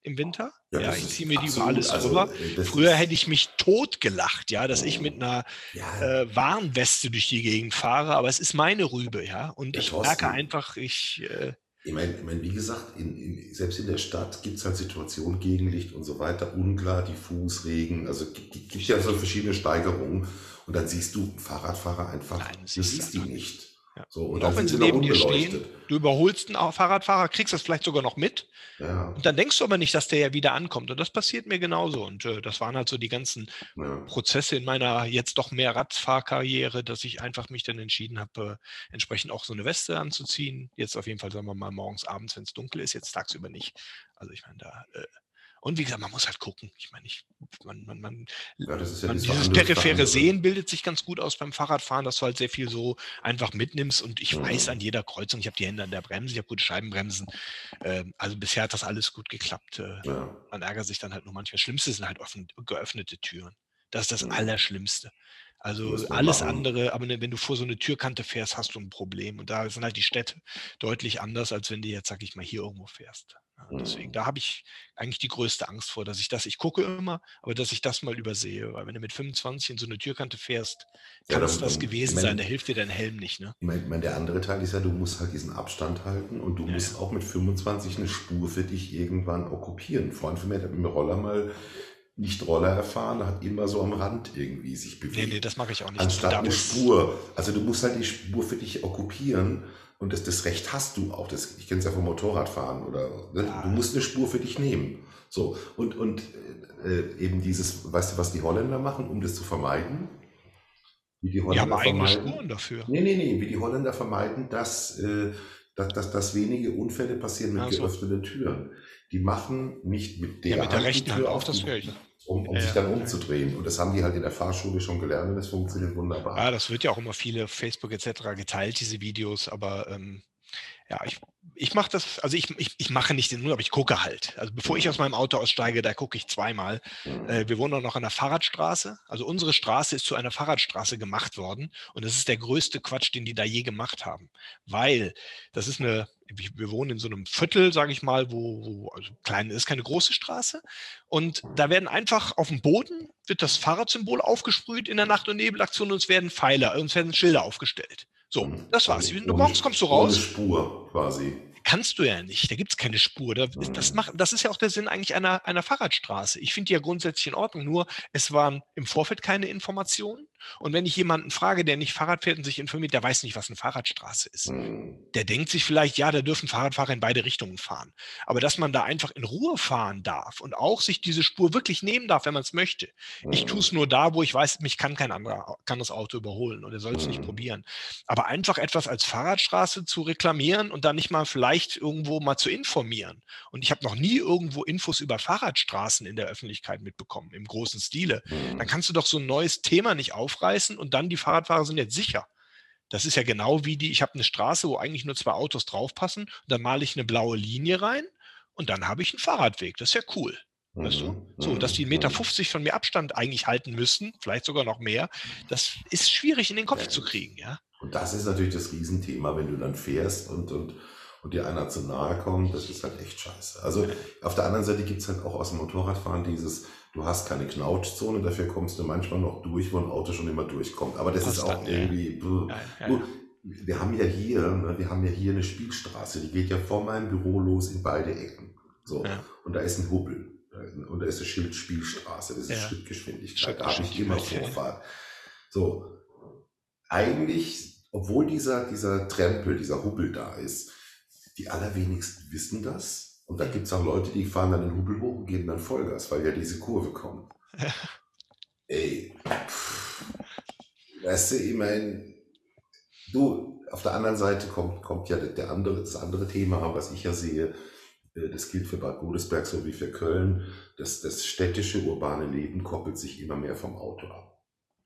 im Winter. Ja, ja ich ziehe mir die über alles also, rüber. Äh, Früher hätte ich mich totgelacht, ja, dass ich mit einer ja. äh, Warnweste durch die Gegend fahre, aber es ist meine Rübe, ja. Und ja, ich Thorsten, merke einfach, ich. Äh, ich meine, ich mein, wie gesagt, in, in, selbst in der Stadt gibt es halt Situationen, Gegenlicht und so weiter, unklar, diffus, Regen, also gibt, gibt ja so verschiedene Steigerungen. Und dann siehst du Fahrradfahrer einfach, Nein, du siehst die nicht. Ja. So, und, und auch wenn sie neben dir stehen, du überholst einen Fahrradfahrer, kriegst das vielleicht sogar noch mit. Ja. Und dann denkst du aber nicht, dass der ja wieder ankommt. Und das passiert mir genauso. Und äh, das waren halt so die ganzen ja. Prozesse in meiner jetzt doch mehr Radfahrkarriere, dass ich einfach mich dann entschieden habe, äh, entsprechend auch so eine Weste anzuziehen. Jetzt auf jeden Fall, sagen wir mal, morgens, abends, wenn es dunkel ist, jetzt tagsüber nicht. Also ich meine, da äh, und wie gesagt, man muss halt gucken. Ich meine, ich, man, man, man, ja, ja man dieses periphere Sehen bildet sich ganz gut aus beim Fahrradfahren, dass du halt sehr viel so einfach mitnimmst. Und ich mhm. weiß an jeder Kreuzung, ich habe die Hände an der Bremse, ich habe gute Scheibenbremsen. Ähm, also bisher hat das alles gut geklappt. Äh, ja. Man ärgert sich dann halt nur manchmal. Schlimmste sind halt offen, geöffnete Türen. Das ist das mhm. Allerschlimmste. Also alles machen. andere, aber ne, wenn du vor so eine Türkante fährst, hast du ein Problem. Und da sind halt die Städte deutlich anders, als wenn du jetzt, sag ich mal, hier irgendwo fährst. Ja, deswegen, mhm. da habe ich eigentlich die größte Angst vor, dass ich das, ich gucke immer, aber dass ich das mal übersehe. Weil wenn du mit 25 in so eine Türkante fährst, kann es ja, das gewesen mein, sein, da hilft dir dein Helm nicht. Ne? Ich meine, der andere Teil ist ja, du musst halt diesen Abstand halten und du ja, musst auch mit 25 eine Spur für dich irgendwann okkupieren. Ein Freund von mir hat mit dem Roller mal nicht Roller erfahren, hat immer so am Rand irgendwie sich bewegt. Nee, nee, das mache ich auch nicht. Anstatt eine Spur. Also du musst halt die Spur für dich okkupieren und das, das Recht hast du auch. Das, ich kenne es ja vom Motorradfahren oder ne? du musst eine Spur für dich nehmen. So und und äh, eben dieses, weißt du, was die Holländer machen, um das zu vermeiden? Wie die Holländer die haben eigene Spuren dafür. Nee, nee, nee, wie die Holländer vermeiden, dass, äh, dass, dass, dass wenige Unfälle passieren mit also. geöffneten Türen. Die machen nicht mit der, ja, mit der rechten Hand auf das Feld um, um ja, sich dann umzudrehen. Und das haben die halt in der Fahrschule schon gelernt und das funktioniert wunderbar. Ja, das wird ja auch immer viele Facebook etc. geteilt, diese Videos, aber ähm, ja, ich, ich mache das, also ich, ich, ich mache nicht den Null, aber ich gucke halt. Also bevor ich aus meinem Auto aussteige, da gucke ich zweimal. Mhm. Äh, wir wohnen auch noch an der Fahrradstraße. Also unsere Straße ist zu einer Fahrradstraße gemacht worden. Und das ist der größte Quatsch, den die da je gemacht haben. Weil das ist eine, wir wohnen in so einem Viertel, sage ich mal, wo, wo also klein ist, keine große Straße. Und da werden einfach auf dem Boden wird das Fahrradsymbol aufgesprüht in der Nacht- und Nebelaktion und es werden Pfeiler, und es werden Schilder aufgestellt. So, mhm. das war's. Du morgens kommst du raus. Ohne Spur quasi kannst du ja nicht. Da gibt es keine Spur. Das, macht, das ist ja auch der Sinn eigentlich einer, einer Fahrradstraße. Ich finde die ja grundsätzlich in Ordnung, nur es waren im Vorfeld keine Informationen. Und wenn ich jemanden frage, der nicht Fahrrad fährt und sich informiert, der weiß nicht, was eine Fahrradstraße ist. Mhm. Der denkt sich vielleicht, ja, da dürfen Fahrradfahrer in beide Richtungen fahren. Aber dass man da einfach in Ruhe fahren darf und auch sich diese Spur wirklich nehmen darf, wenn man es möchte. Ich tue es nur da, wo ich weiß, mich kann kein anderer, kann das Auto überholen und er soll es nicht probieren. Aber einfach etwas als Fahrradstraße zu reklamieren und dann nicht mal vielleicht irgendwo mal zu informieren. Und ich habe noch nie irgendwo Infos über Fahrradstraßen in der Öffentlichkeit mitbekommen, im großen Stile. Dann kannst du doch so ein neues Thema nicht auf aufreißen und dann die Fahrradfahrer sind jetzt sicher. Das ist ja genau wie die, ich habe eine Straße, wo eigentlich nur zwei Autos draufpassen, und dann male ich eine blaue Linie rein und dann habe ich einen Fahrradweg. Das ist ja cool. Weißt du? Mhm, so, dass die 1,50 Meter mhm. von mir Abstand eigentlich halten müssten, vielleicht sogar noch mehr, das ist schwierig in den Kopf ja. zu kriegen, ja. Und das ist natürlich das Riesenthema, wenn du dann fährst und, und, und dir einer zu nahe kommt, das ist halt echt scheiße. Also auf der anderen Seite gibt es halt auch aus dem Motorradfahren dieses, Du hast keine Knautschzone, dafür kommst du manchmal noch durch, wo ein Auto schon immer durchkommt. Aber das Passt ist auch dann, irgendwie. Ja. Ja, ja. Wir haben ja hier, ne, wir haben ja hier eine Spielstraße, die geht ja vor meinem Büro los in beide Ecken. So. Und da ist ein Hubbel. Und da ist das Schild Spielstraße, das ist Schrittgeschwindigkeit. Da habe ich immer Vorfahrt. So. Eigentlich, obwohl dieser, dieser Trempel, dieser Hubbel da ist, die allerwenigsten wissen das und da gibt es auch Leute, die fahren dann den Hubel hoch und geben dann Vollgas, weil ja diese Kurve kommt. Ja. Ey, pff, weißt du, ich meine, du, auf der anderen Seite kommt, kommt ja der andere, das andere Thema, was ich ja sehe, äh, das gilt für Bad Godesberg sowie für Köln, dass das städtische urbane Leben koppelt sich immer mehr vom Auto ab.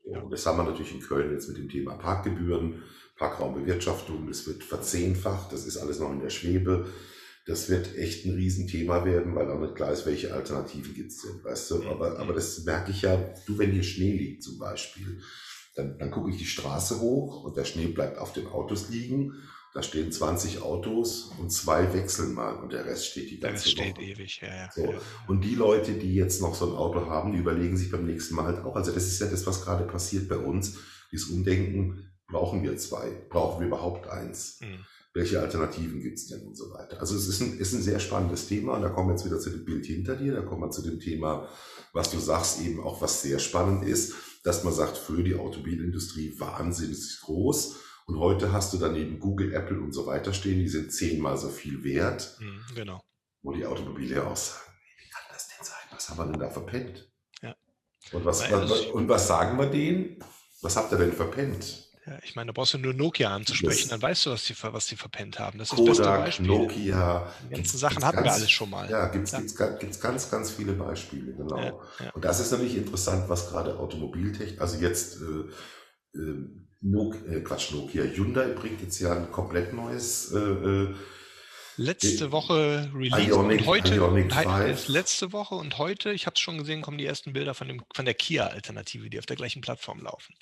Und das haben wir natürlich in Köln jetzt mit dem Thema Parkgebühren, Parkraumbewirtschaftung, das wird verzehnfacht, das ist alles noch in der Schwebe das wird echt ein Riesenthema werden, weil auch nicht klar ist, welche Alternativen gibt es denn, weißt du? Aber, aber das merke ich ja, du, wenn hier Schnee liegt zum Beispiel, dann, dann gucke ich die Straße hoch und der Schnee bleibt auf den Autos liegen. Da stehen 20 Autos und zwei wechseln mal und der Rest steht die ganze Zeit. Steht ewig, ja, ja. So. Und die Leute, die jetzt noch so ein Auto haben, die überlegen sich beim nächsten Mal halt auch. Also das ist ja das, was gerade passiert bei uns. Dieses Umdenken, brauchen wir zwei? Brauchen wir überhaupt eins? Mhm welche Alternativen gibt es denn und so weiter. Also es ist ein, ist ein sehr spannendes Thema und da kommen wir jetzt wieder zu dem Bild hinter dir, da kommen wir zu dem Thema, was du sagst, eben auch was sehr spannend ist, dass man sagt, für die Automobilindustrie wahnsinnig groß und heute hast du daneben Google, Apple und so weiter stehen, die sind zehnmal so viel wert. Mhm, genau. Wo die Automobile auch sagen, wie kann das denn sein? Was haben wir denn da verpennt? Ja. Und was, was, und was sagen wir denen? Was habt ihr denn verpennt? Ja, ich meine, da brauchst du nur Nokia anzusprechen, das dann weißt du, was die, was die verpennt haben. Das ist Kodak, das beste Beispiel. Nokia. Die ganzen Sachen hatten ganz, wir alles schon mal. Ja, gibt es ja. Gibt's, ganz, ganz viele Beispiele, genau. Ja. Und das ist nämlich interessant, was gerade Automobiltechnik, also jetzt äh, äh, Nokia, äh, Quatsch, Nokia, Hyundai bringt jetzt ja ein komplett neues äh, äh letzte Woche released Ionic, und heute Ionic letzte Woche und heute, ich habe es schon gesehen, kommen die ersten Bilder von dem von der Kia Alternative, die auf der gleichen Plattform laufen.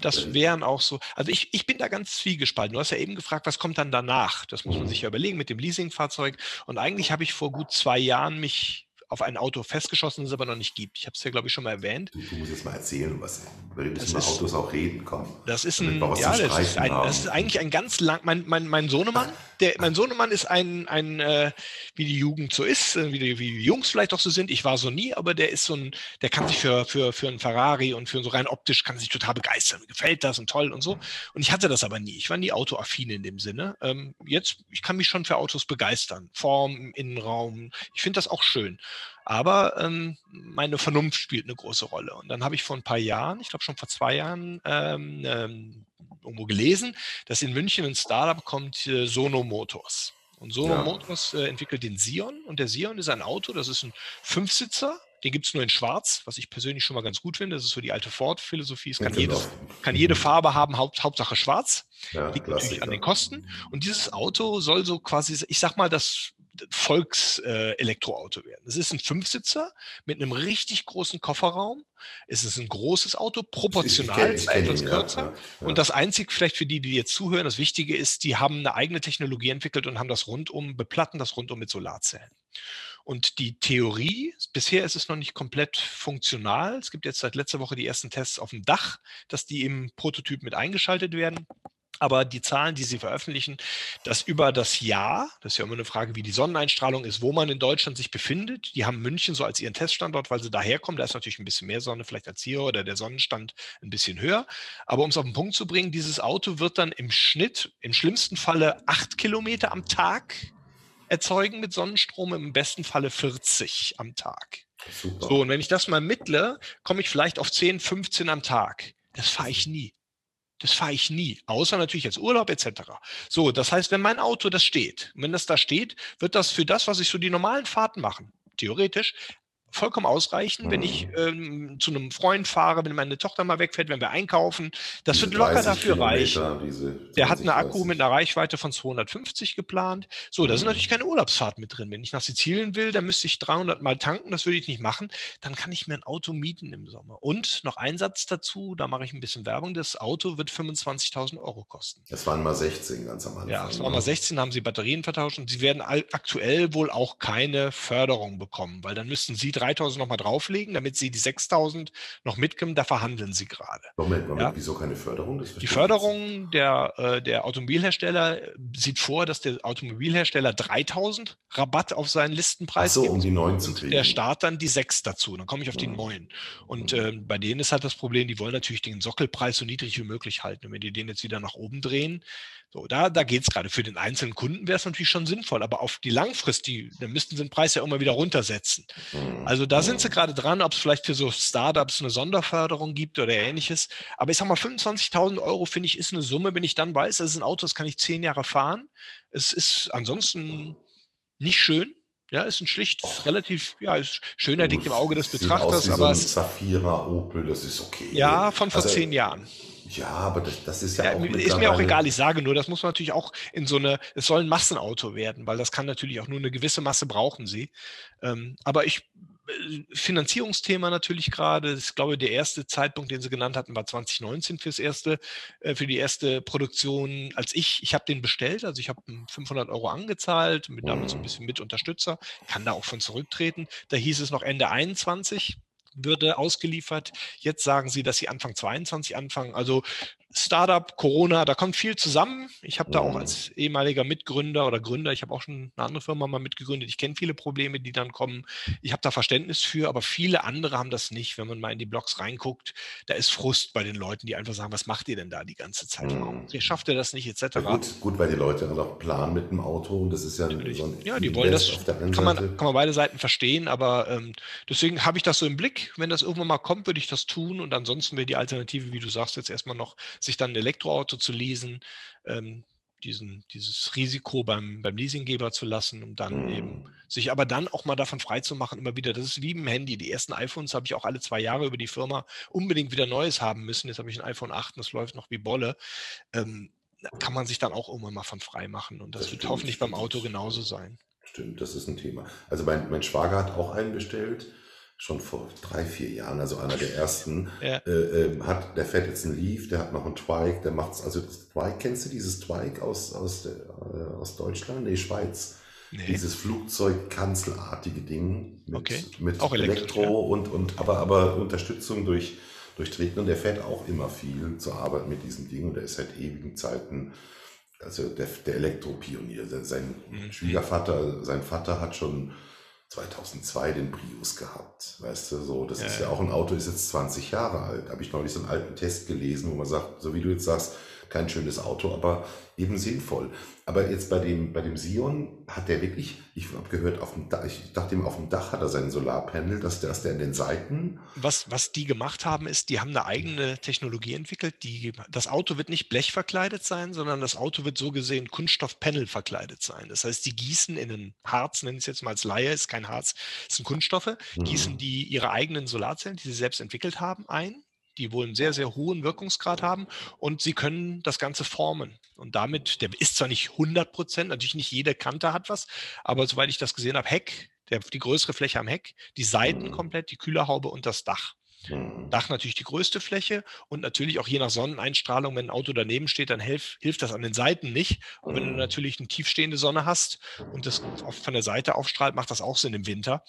Das wären auch so, also ich, ich bin da ganz zwiegespalten. Du hast ja eben gefragt, was kommt dann danach? Das muss man sich ja überlegen mit dem Leasingfahrzeug. Und eigentlich habe ich vor gut zwei Jahren mich auf ein Auto festgeschossen, das es aber noch nicht gibt. Ich habe es ja, glaube ich, schon mal erwähnt. Du, musst jetzt mal erzählen, was über Autos auch reden, komm. Das ist ein, ja, das ist, ein, das ist, eigentlich ein ganz lang, mein, mein, mein Sohnemann, der, mein Sohnemann ist ein, ein äh, wie die Jugend so ist, äh, wie die, wie die Jungs vielleicht auch so sind. Ich war so nie, aber der ist so ein, der kann sich für, für, für einen Ferrari und für so rein optisch kann sich total begeistern. Mir gefällt das und toll und so. Und ich hatte das aber nie. Ich war nie autoaffin in dem Sinne. Ähm, jetzt, ich kann mich schon für Autos begeistern. Form, Innenraum. Ich finde das auch schön. Aber ähm, meine Vernunft spielt eine große Rolle. Und dann habe ich vor ein paar Jahren, ich glaube schon vor zwei Jahren, ähm, ähm, irgendwo gelesen, dass in München ein Startup kommt, äh, Sono Motors. Und Sono ja. Motors äh, entwickelt den Sion. Und der Sion ist ein Auto, das ist ein Fünfsitzer. Den gibt es nur in Schwarz, was ich persönlich schon mal ganz gut finde. Das ist so die alte Ford-Philosophie. Es kann, genau. kann jede Farbe haben, Haupt, Hauptsache schwarz. Ja, Liegt natürlich an den Kosten. Und dieses Auto soll so quasi, ich sag mal, das Volkselektroauto äh, werden. Es ist ein Fünfsitzer mit einem richtig großen Kofferraum. Es ist ein großes Auto, proportional, ich etwas kürzer. Ja, ja. Und das einzig vielleicht für die, die jetzt zuhören, das Wichtige ist, die haben eine eigene Technologie entwickelt und haben das rundum, beplatten das rundum mit Solarzellen. Und die Theorie, bisher ist es noch nicht komplett funktional. Es gibt jetzt seit letzter Woche die ersten Tests auf dem Dach, dass die im Prototyp mit eingeschaltet werden. Aber die Zahlen, die Sie veröffentlichen, dass über das Jahr, das ist ja immer eine Frage, wie die Sonneneinstrahlung ist, wo man in Deutschland sich befindet. Die haben München so als ihren Teststandort, weil sie daherkommen. Da ist natürlich ein bisschen mehr Sonne vielleicht als hier oder der Sonnenstand ein bisschen höher. Aber um es auf den Punkt zu bringen, dieses Auto wird dann im Schnitt, im schlimmsten Falle acht Kilometer am Tag erzeugen mit Sonnenstrom, im besten Falle 40 am Tag. Super. So, und wenn ich das mal mittle, komme ich vielleicht auf 10, 15 am Tag. Das fahre ich nie. Das fahre ich nie, außer natürlich als Urlaub etc. So, das heißt, wenn mein Auto das steht, wenn das da steht, wird das für das, was ich so die normalen Fahrten machen, theoretisch vollkommen ausreichen, wenn ich mhm. ähm, zu einem Freund fahre, wenn meine Tochter mal wegfährt, wenn wir einkaufen. Das diese wird locker dafür reichen. Der hat eine Akku mit einer Reichweite von 250 geplant. So, da sind natürlich keine Urlaubsfahrten mit drin. Wenn ich nach Sizilien will, dann müsste ich 300 Mal tanken. Das würde ich nicht machen. Dann kann ich mir ein Auto mieten im Sommer. Und noch ein Satz dazu, da mache ich ein bisschen Werbung. Das Auto wird 25.000 Euro kosten. Das waren mal 16 ganz am Anfang. Ja, es waren mal 16, haben sie Batterien vertauscht und sie werden aktuell wohl auch keine Förderung bekommen, weil dann müssten sie 3000 nochmal drauflegen, damit sie die 6000 noch mitkommen. Da verhandeln sie gerade. Moment, Moment, ja? wieso keine Förderung? Die Förderung der, äh, der Automobilhersteller äh, sieht vor, dass der Automobilhersteller 3000 Rabatt auf seinen Listenpreis Ach so, gibt. um die neuen zu kriegen. Der Staat dann die 6 dazu. Dann komme ich auf die mhm. neuen. Und äh, bei denen ist halt das Problem, die wollen natürlich den Sockelpreis so niedrig wie möglich halten. Und wenn die den jetzt wieder nach oben drehen, so, da, da geht es gerade. Für den einzelnen Kunden wäre es natürlich schon sinnvoll, aber auf die Langfrist, die, dann müssten sie den Preis ja immer wieder runtersetzen. Mhm. Also da sind sie gerade dran, ob es vielleicht für so Startups eine Sonderförderung gibt oder ähnliches. Aber ich sag mal, 25.000 Euro finde ich ist eine Summe, wenn ich dann weiß, es ist ein Auto, das kann ich zehn Jahre fahren. Es ist ansonsten nicht schön. Ja, ist ein schlicht, oh. relativ, ja, ist schöner liegt im Auge des Betrachters, aber so ein Zafira Opel, das ist okay. Ja, von vor also, zehn Jahren. Ja, aber das, das ist ja, ja auch. Ist mir auch egal, ich sage nur, das muss man natürlich auch in so eine, es soll ein Massenauto werden, weil das kann natürlich auch nur eine gewisse Masse brauchen sie. Ähm, aber ich, Finanzierungsthema natürlich gerade. Ich glaube, der erste Zeitpunkt, den Sie genannt hatten, war 2019 fürs erste, äh, für die erste Produktion. Als ich, ich habe den bestellt, also ich habe 500 Euro angezahlt, mit damals ein mhm. bisschen mit Unterstützer, kann da auch von zurücktreten. Da hieß es noch Ende 21 würde ausgeliefert. Jetzt sagen sie, dass sie Anfang 22 anfangen. Also Startup, Corona, da kommt viel zusammen. Ich habe da auch mhm. als ehemaliger Mitgründer oder Gründer, ich habe auch schon eine andere Firma mal mitgegründet. Ich kenne viele Probleme, die dann kommen. Ich habe da Verständnis für, aber viele andere haben das nicht. Wenn man mal in die Blogs reinguckt, da ist Frust bei den Leuten, die einfach sagen, was macht ihr denn da die ganze Zeit? Warum mhm. schafft ihr das nicht, etc. Ja, gut, gut, weil die Leute dann auch planen mit dem Auto und das ist ja Natürlich. so ein Ja, die wollen das, kann man, kann man beide Seiten verstehen, aber ähm, deswegen habe ich das so im Blick. Wenn das irgendwann mal kommt, würde ich das tun und ansonsten wäre die Alternative, wie du sagst, jetzt erstmal noch sich dann ein Elektroauto zu leasen, ähm, diesen, dieses Risiko beim, beim Leasinggeber zu lassen, um dann mhm. eben sich aber dann auch mal davon frei zu machen, immer wieder. Das ist wie im Handy. Die ersten iPhones habe ich auch alle zwei Jahre über die Firma unbedingt wieder Neues haben müssen. Jetzt habe ich ein iPhone 8 und das läuft noch wie Bolle. Ähm, kann man sich dann auch irgendwann mal von frei machen. Und das, das wird hoffentlich beim Auto genauso sein. Stimmt, das ist ein Thema. Also mein, mein Schwager hat auch einen bestellt schon vor drei, vier Jahren, also einer der ersten, ja. äh, äh, hat, der fährt jetzt einen Leaf, der hat noch einen Twike, der macht's, also das Twike, kennst du dieses Twike aus, aus, der, äh, aus Deutschland? Nee, Schweiz. Nee. Dieses Flugzeugkanzelartige Ding mit, okay. mit auch Elektro ja. und, und aber, aber Unterstützung durch, durch Treten und der fährt auch immer viel zur Arbeit mit diesem Ding und der ist seit ewigen Zeiten also der, der Elektropionier. Sein mhm. Schwiegervater, sein Vater hat schon 2002 den Prius gehabt, weißt du, so, das ja, ist ja, auch ein Auto, ist jetzt 20 Jahre alt. Habe ich neulich so einen alten Test gelesen, wo man sagt, so wie du jetzt sagst, kein schönes Auto, aber eben sinnvoll. Aber jetzt bei dem, bei dem Sion hat der wirklich, ich habe gehört, auf dem Dach, ich dachte ihm, auf dem Dach hat er sein Solarpanel, dass der, dass der in den Seiten. Was, was die gemacht haben, ist, die haben eine eigene Technologie entwickelt. Die, das Auto wird nicht blechverkleidet sein, sondern das Auto wird so gesehen Kunststoffpanel verkleidet sein. Das heißt, die gießen in ein Harz, nennen es jetzt mal als Laie, ist kein Harz, es sind Kunststoffe, mhm. gießen die ihre eigenen Solarzellen, die sie selbst entwickelt haben, ein die wohl einen sehr, sehr hohen Wirkungsgrad haben und sie können das Ganze formen. Und damit, der ist zwar nicht 100 Prozent, natürlich nicht jede Kante hat was, aber soweit ich das gesehen habe, Heck, der, die größere Fläche am Heck, die Seiten komplett, die Kühlerhaube und das Dach. Mhm. Dach natürlich die größte Fläche und natürlich auch je nach Sonneneinstrahlung, wenn ein Auto daneben steht, dann hilf, hilft das an den Seiten nicht. Und wenn du mhm. natürlich eine tiefstehende Sonne hast und das von der Seite aufstrahlt, macht das auch Sinn im Winter.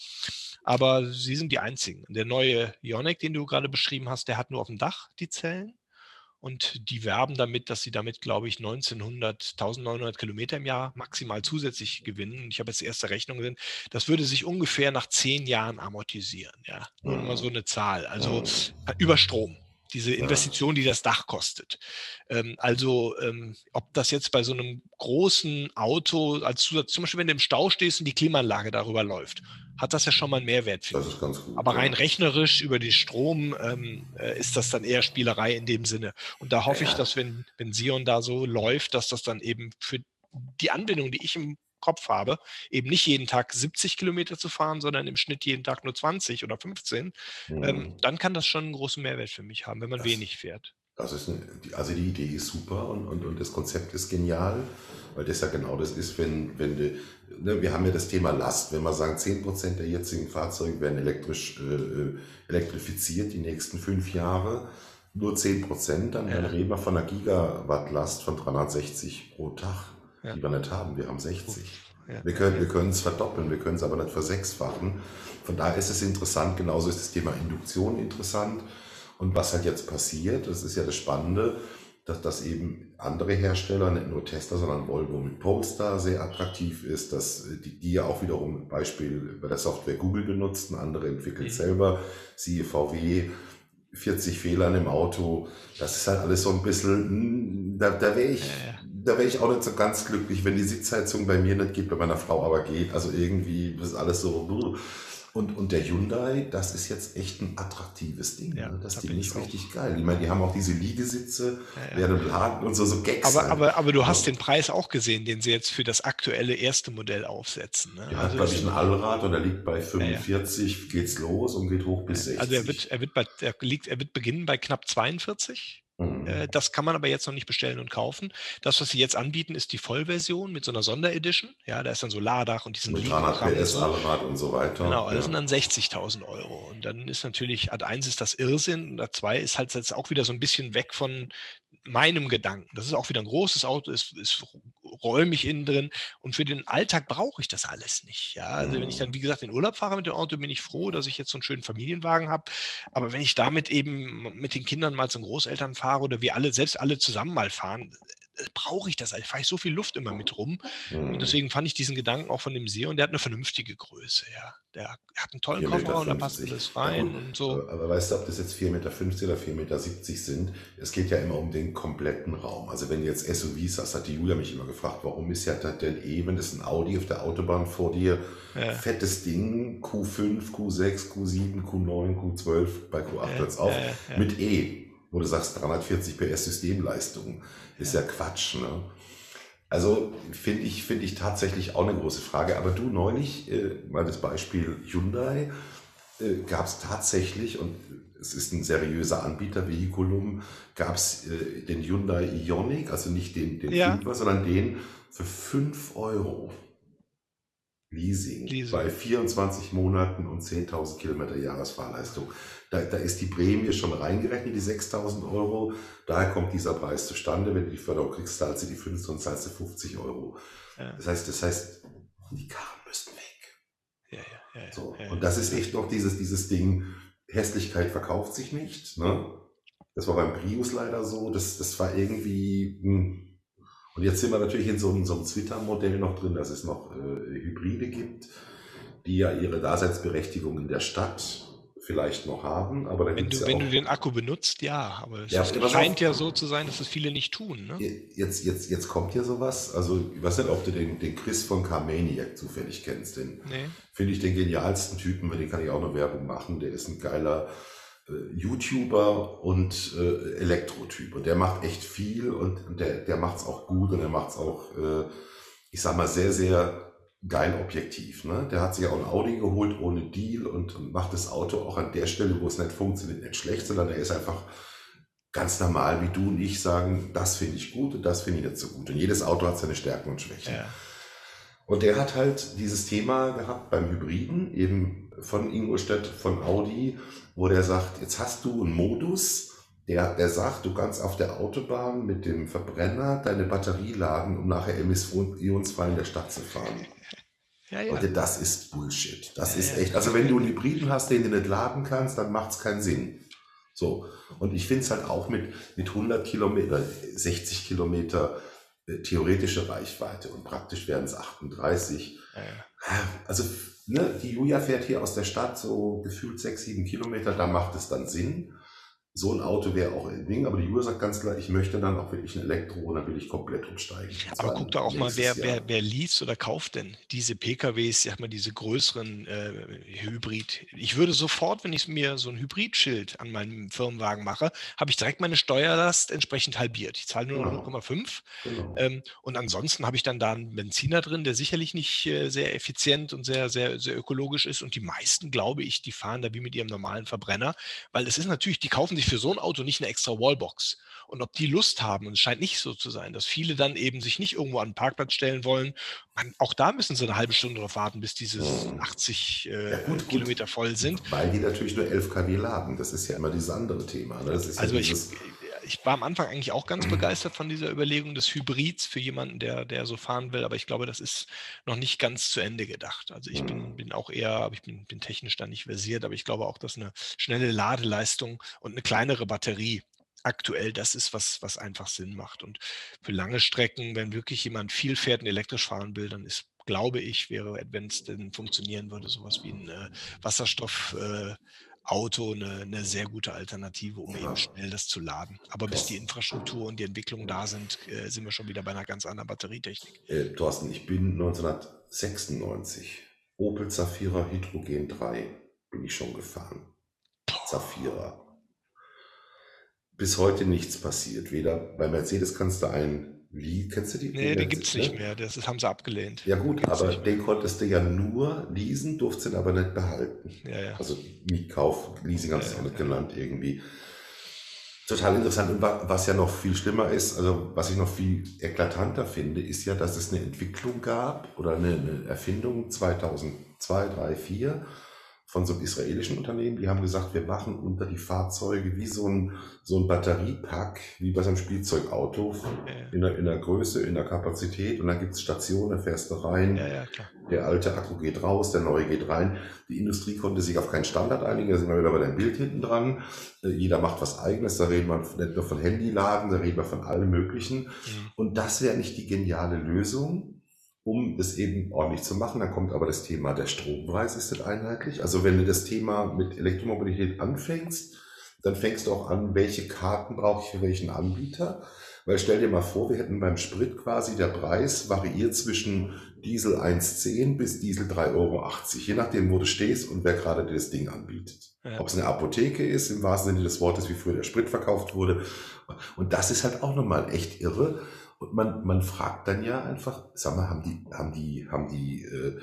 Aber sie sind die einzigen. Der neue Ionic, den du gerade beschrieben hast, der hat nur auf dem Dach die Zellen. und die werben damit, dass sie damit, glaube ich, 1900, 1900 Kilometer im Jahr maximal zusätzlich gewinnen. Ich habe jetzt die erste Rechnung gesehen. Das würde sich ungefähr nach zehn Jahren amortisieren. Ja, nur mal so eine Zahl. Also über Strom diese Investition, die das Dach kostet. Ähm, also ähm, ob das jetzt bei so einem großen Auto als Zusatz, zum Beispiel wenn du im Stau stehst und die Klimaanlage darüber läuft, hat das ja schon mal einen Mehrwert für gut. Aber rein ja. rechnerisch über den Strom ähm, äh, ist das dann eher Spielerei in dem Sinne. Und da hoffe ja. ich, dass wenn, wenn Sion da so läuft, dass das dann eben für die Anbindung, die ich im Kopf habe, eben nicht jeden Tag 70 Kilometer zu fahren, sondern im Schnitt jeden Tag nur 20 oder 15, mhm. ähm, dann kann das schon einen großen Mehrwert für mich haben, wenn man das, wenig fährt. Das ist eine, also die Idee ist super und, und, und das Konzept ist genial, weil das ja genau das ist, wenn, wenn die, ne, wir haben ja das Thema Last, wenn wir sagen, 10% der jetzigen Fahrzeuge werden elektrisch äh, äh, elektrifiziert die nächsten fünf Jahre, nur 10%, dann, ja. dann reden wir von einer Gigawattlast von 360 pro Tag ja. die wir nicht haben. Wir haben 60. Ja. Wir können wir können es verdoppeln, wir können es aber nicht versechsfachen. Von daher ist es interessant, genauso ist das Thema Induktion interessant. Und was halt jetzt passiert, das ist ja das Spannende, dass, dass eben andere Hersteller, nicht nur Tesla, sondern Volvo mit Polestar sehr attraktiv ist, dass die, die ja auch wiederum Beispiel bei der Software Google benutzen, andere entwickeln mhm. selber, siehe VW, 40 Fehlern im Auto, das ist halt alles so ein bisschen, hm, da, da wäre ich, ja, ja da wäre ich auch nicht so ganz glücklich, wenn die Sitzheizung bei mir nicht geht, bei meiner Frau aber geht. Also irgendwie ist alles so. Und, und der Hyundai, das ist jetzt echt ein attraktives Ding. Ja, ne? Das Ding ist richtig geil. Ich meine, die haben auch diese Liegesitze ja, ja. während Laden und so, so Gags. Aber, aber, aber du hast den Preis auch gesehen, den sie jetzt für das aktuelle erste Modell aufsetzen. Ne? Der also hat, glaube ich, ein Allrad und er liegt bei 45, geht's los und geht hoch bis 60. Also er wird, er wird bei, er liegt, er wird beginnen bei knapp 42 Mhm. Äh, das kann man aber jetzt noch nicht bestellen und kaufen. Das, was sie jetzt anbieten, ist die Vollversion mit so einer Sonderedition. Ja, da ist dann so Ladach und diesen Mit 300 PS, Allrad und so weiter. Genau, das ja. sind dann 60.000 Euro. Und dann ist natürlich, Ad 1 ist das Irrsinn und Ad 2 ist halt jetzt auch wieder so ein bisschen weg von meinem Gedanken. Das ist auch wieder ein großes Auto, ist, ist räumig innen drin. Und für den Alltag brauche ich das alles nicht. Ja, also wenn ich dann, mhm. wie gesagt, in Urlaub fahre mit dem Auto, bin ich froh, dass ich jetzt so einen schönen Familienwagen habe. Aber wenn ich damit eben mit den Kindern mal zum Großeltern fahre oder wir alle, selbst alle zusammen mal fahren, brauche ich das? Fahre ich so viel Luft immer mit rum. Mhm. Und deswegen fand ich diesen Gedanken auch von dem See und der hat eine vernünftige Größe, ja. Der hat einen tollen Kofferraum, da passt alles rein ja, und so. Aber weißt du, ob das jetzt 4,50 Meter oder 4,70 Meter sind? Es geht ja immer um den kompletten Raum. Also wenn du jetzt SUVs hast, hat die Julia mich immer gefragt, warum ist ja denn eh, wenn das ein Audi auf der Autobahn vor dir, ja. fettes Ding, Q5, Q6, Q7, Q9, Q12, bei Q8 ja, hört es auf, mit E, wo du sagst 340 PS Systemleistung. Ist ja, Quatsch, ne? Also finde ich, finde ich tatsächlich auch eine große Frage. Aber du neulich, äh, mal das Beispiel Hyundai, äh, gab es tatsächlich, und es ist ein seriöser Anbieter, Vehiculum, gab es äh, den Hyundai Ioniq, also nicht den, den ja. 5 sondern den für 5 Euro. Leasing, Leasing, bei 24 Monaten und 10.000 Kilometer Jahresfahrleistung. Da, da ist die Prämie schon reingerechnet, die 6.000 Euro. Daher kommt dieser Preis zustande. Wenn du die Förderung kriegst, zahlst du die 5 und zahlst du 50 Euro. Ja. Das heißt, das heißt, die Karren müssen weg. Ja, ja, so. Und das ist echt noch dieses, dieses Ding, Hässlichkeit verkauft sich nicht. Ne? Das war beim Prius leider so. Das, das war irgendwie... Mh, hm, und jetzt sind wir natürlich in so einem, so einem Twitter-Modell noch drin, dass es noch äh, Hybride gibt, die ja ihre Daseinsberechtigung in der Stadt vielleicht noch haben. Aber wenn du, ja wenn du den Akku benutzt, ja. Aber es ja, scheint ja so zu sein, dass das viele nicht tun. Ne? Jetzt, jetzt, jetzt kommt ja sowas. Also ich weiß nicht, ob du den, den Chris von Carmaniac zufällig kennst. Den nee. finde ich den genialsten Typen, den kann ich auch noch Werbung machen. Der ist ein geiler äh, YouTuber und äh, Elektrotyp. Und der macht echt viel und, und der, der macht es auch gut und er macht es auch, äh, ich sag mal, sehr, sehr geil objektiv. Ne? Der hat sich auch ein Audi geholt ohne Deal und, und macht das Auto auch an der Stelle, wo es nicht funktioniert, nicht schlecht, sondern er ist einfach ganz normal, wie du und ich sagen, das finde ich gut und das finde ich nicht so gut. Und jedes Auto hat seine Stärken und Schwächen. Ja. Und der hat halt dieses Thema gehabt beim Hybriden, eben von Ingolstadt, von Audi, wo der sagt, jetzt hast du einen Modus, der, der sagt, du kannst auf der Autobahn mit dem Verbrenner deine Batterie laden, um nachher emissionsfrei in der Stadt zu fahren. Ja, ja. Und das ist Bullshit. Das ja, ist echt. Also wenn du einen Hybriden hast, den du nicht laden kannst, dann macht es keinen Sinn. So. Und ich finde es halt auch mit, mit 100 Kilometer, 60 Kilometer äh, theoretische Reichweite und praktisch werden es 38. Ja. Also ne, die Julia fährt hier aus der Stadt so gefühlt 6, 7 Kilometer, da macht es dann Sinn so ein Auto wäre auch ein Ding, aber die Uhr sagt ganz klar, ich möchte dann auch wirklich ein Elektro und dann will ich komplett umsteigen. Aber guck da auch mal, wer, wer, wer liest oder kauft denn diese PKWs, sag mal, diese größeren äh, Hybrid. Ich würde sofort, wenn ich mir so ein Hybridschild an meinem Firmenwagen mache, habe ich direkt meine Steuerlast entsprechend halbiert. Ich zahle nur noch genau. 0,5. Genau. Ähm, und ansonsten habe ich dann da einen Benziner drin, der sicherlich nicht äh, sehr effizient und sehr, sehr, sehr ökologisch ist. Und die meisten, glaube ich, die fahren da wie mit ihrem normalen Verbrenner, weil es ist natürlich, die kaufen sich sich für so ein Auto nicht eine extra Wallbox. Und ob die Lust haben, und es scheint nicht so zu sein, dass viele dann eben sich nicht irgendwo an den Parkplatz stellen wollen. Man, auch da müssen sie eine halbe Stunde drauf warten, bis diese 80 äh, ja, gut, Kilometer voll sind. Weil die natürlich nur 11 kW laden. Das ist ja immer dieses andere Thema. Ne? also ja ich, ich war am Anfang eigentlich auch ganz begeistert von dieser Überlegung des Hybrids für jemanden, der, der so fahren will, aber ich glaube, das ist noch nicht ganz zu Ende gedacht. Also ich bin, mhm. bin auch eher, ich bin, bin technisch da nicht versiert, aber ich glaube auch, dass eine schnelle Ladeleistung und eine kleinere Batterie aktuell das ist, was, was einfach Sinn macht. Und für lange Strecken, wenn wirklich jemand viel fährt und elektrisch fahren will, dann ist, glaube ich, wäre, wenn es denn funktionieren würde, sowas wie ein äh, Wasserstoff. Äh, Auto eine, eine sehr gute Alternative, um eben schnell das zu laden. Aber bis die Infrastruktur und die Entwicklung da sind, äh, sind wir schon wieder bei einer ganz anderen Batterietechnik. Äh, Thorsten, ich bin 1996 Opel Zafira Hydrogen 3 bin ich schon gefahren. Boah. Zafira. Bis heute nichts passiert. Weder bei Mercedes kannst du einen wie, kennst du die? Nee, den gibt es nicht mehr. Das haben sie abgelehnt. Ja gut, aber den konntest du ja nur leasen, durfst ihn aber nicht behalten. Ja, ja. Also Mietkauf, Leasing hast du ja, auch nicht genannt irgendwie. Total interessant. Und was ja noch viel schlimmer ist, also was ich noch viel eklatanter finde, ist ja, dass es eine Entwicklung gab oder eine, eine Erfindung 2002, 2003, 2004 von so einem israelischen Unternehmen, die haben gesagt, wir machen unter die Fahrzeuge wie so ein, so ein Batteriepack, wie bei so einem Spielzeugauto, in der, in der Größe, in der Kapazität und dann gibt es Stationen, da fährst du rein, ja, ja, der alte Akku geht raus, der neue geht rein. Die Industrie konnte sich auf keinen Standard einigen, da sind wir wieder bei dem Bild hinten dran. Äh, jeder macht was eigenes, da reden wir nicht nur von Handyladen, da reden wir von allem Möglichen. Mhm. Und das wäre nicht die geniale Lösung, um es eben ordentlich zu machen. Dann kommt aber das Thema der Strompreis, ist das einheitlich? Also wenn du das Thema mit Elektromobilität anfängst, dann fängst du auch an, welche Karten brauche ich für welchen Anbieter. Weil stell dir mal vor, wir hätten beim Sprit quasi der Preis variiert zwischen Diesel 1,10 bis Diesel 3,80 Euro, je nachdem, wo du stehst und wer gerade dir das Ding anbietet. Ja. Ob es eine Apotheke ist, im wahrsten Sinne des Wortes, wie früher der Sprit verkauft wurde. Und das ist halt auch nochmal echt irre. Und man, man fragt dann ja einfach, sag mal, haben die, haben die, haben die, äh,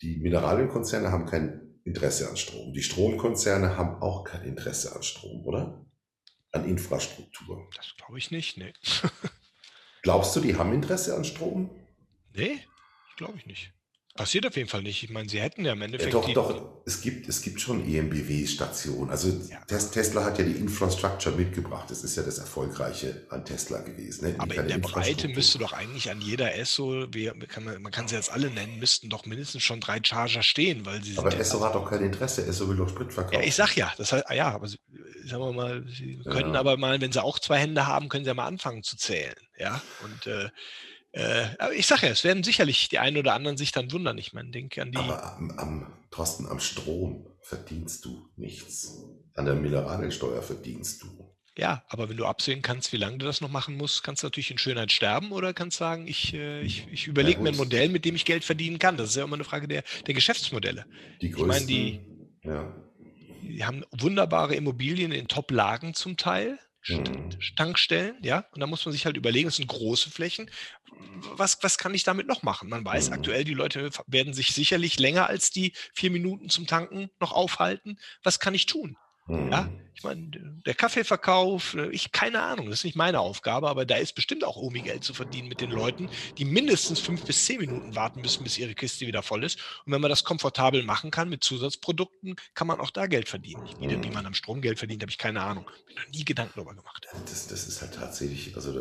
die Mineralienkonzerne haben kein Interesse an Strom. Die Stromkonzerne haben auch kein Interesse an Strom, oder? An Infrastruktur. Das glaube ich nicht, nee. Glaubst du, die haben Interesse an Strom? Nee, glaube ich nicht. Passiert auf jeden Fall nicht. Ich meine, sie hätten ja im Endeffekt. Ja, doch, doch. Es gibt, es gibt schon EMBW-Stationen. Also ja. Tesla hat ja die Infrastructure mitgebracht. Das ist ja das Erfolgreiche an Tesla gewesen. Ne? Aber in der Breite müsste doch eigentlich an jeder Esso, wie, kann man, kann sie jetzt alle nennen, müssten doch mindestens schon drei Charger stehen, weil sie. Aber Esso hat doch kein Interesse. Esso will doch Sprit verkaufen. Ja, ich sag ja, das heißt, ja, aber sie, sagen wir mal, sie können ja. aber mal, wenn sie auch zwei Hände haben, können sie ja mal anfangen zu zählen. Ja, und äh, äh, aber ich sage ja, es werden sicherlich die einen oder anderen sich dann wundern. Ich meine, denke an die. Aber am, am, Thorsten, am Strom verdienst du nichts. An der Mineraliensteuer verdienst du. Ja, aber wenn du absehen kannst, wie lange du das noch machen musst, kannst du natürlich in Schönheit sterben oder kannst sagen, ich, äh, ich, ich überlege ja, mir ein Modell, mit dem ich Geld verdienen kann. Das ist ja immer eine Frage der, der Geschäftsmodelle. Die größten, ich meine, die, ja. die haben wunderbare Immobilien in Top-Lagen zum Teil. Mhm. Tankstellen, ja, und da muss man sich halt überlegen, das sind große Flächen, was, was kann ich damit noch machen? Man weiß mhm. aktuell, die Leute werden sich sicherlich länger als die vier Minuten zum Tanken noch aufhalten. Was kann ich tun? Mhm. Ja, ich meine, der Kaffeeverkauf, äh, ich keine Ahnung, das ist nicht meine Aufgabe, aber da ist bestimmt auch irgendwie Geld zu verdienen mit den Leuten, die mindestens fünf bis zehn Minuten warten müssen, bis ihre Kiste wieder voll ist. Und wenn man das komfortabel machen kann mit Zusatzprodukten, kann man auch da Geld verdienen. Ich, wie, wie man am Strom Geld verdient, habe ich keine Ahnung. Bin noch nie Gedanken darüber gemacht. Das, das ist halt tatsächlich, also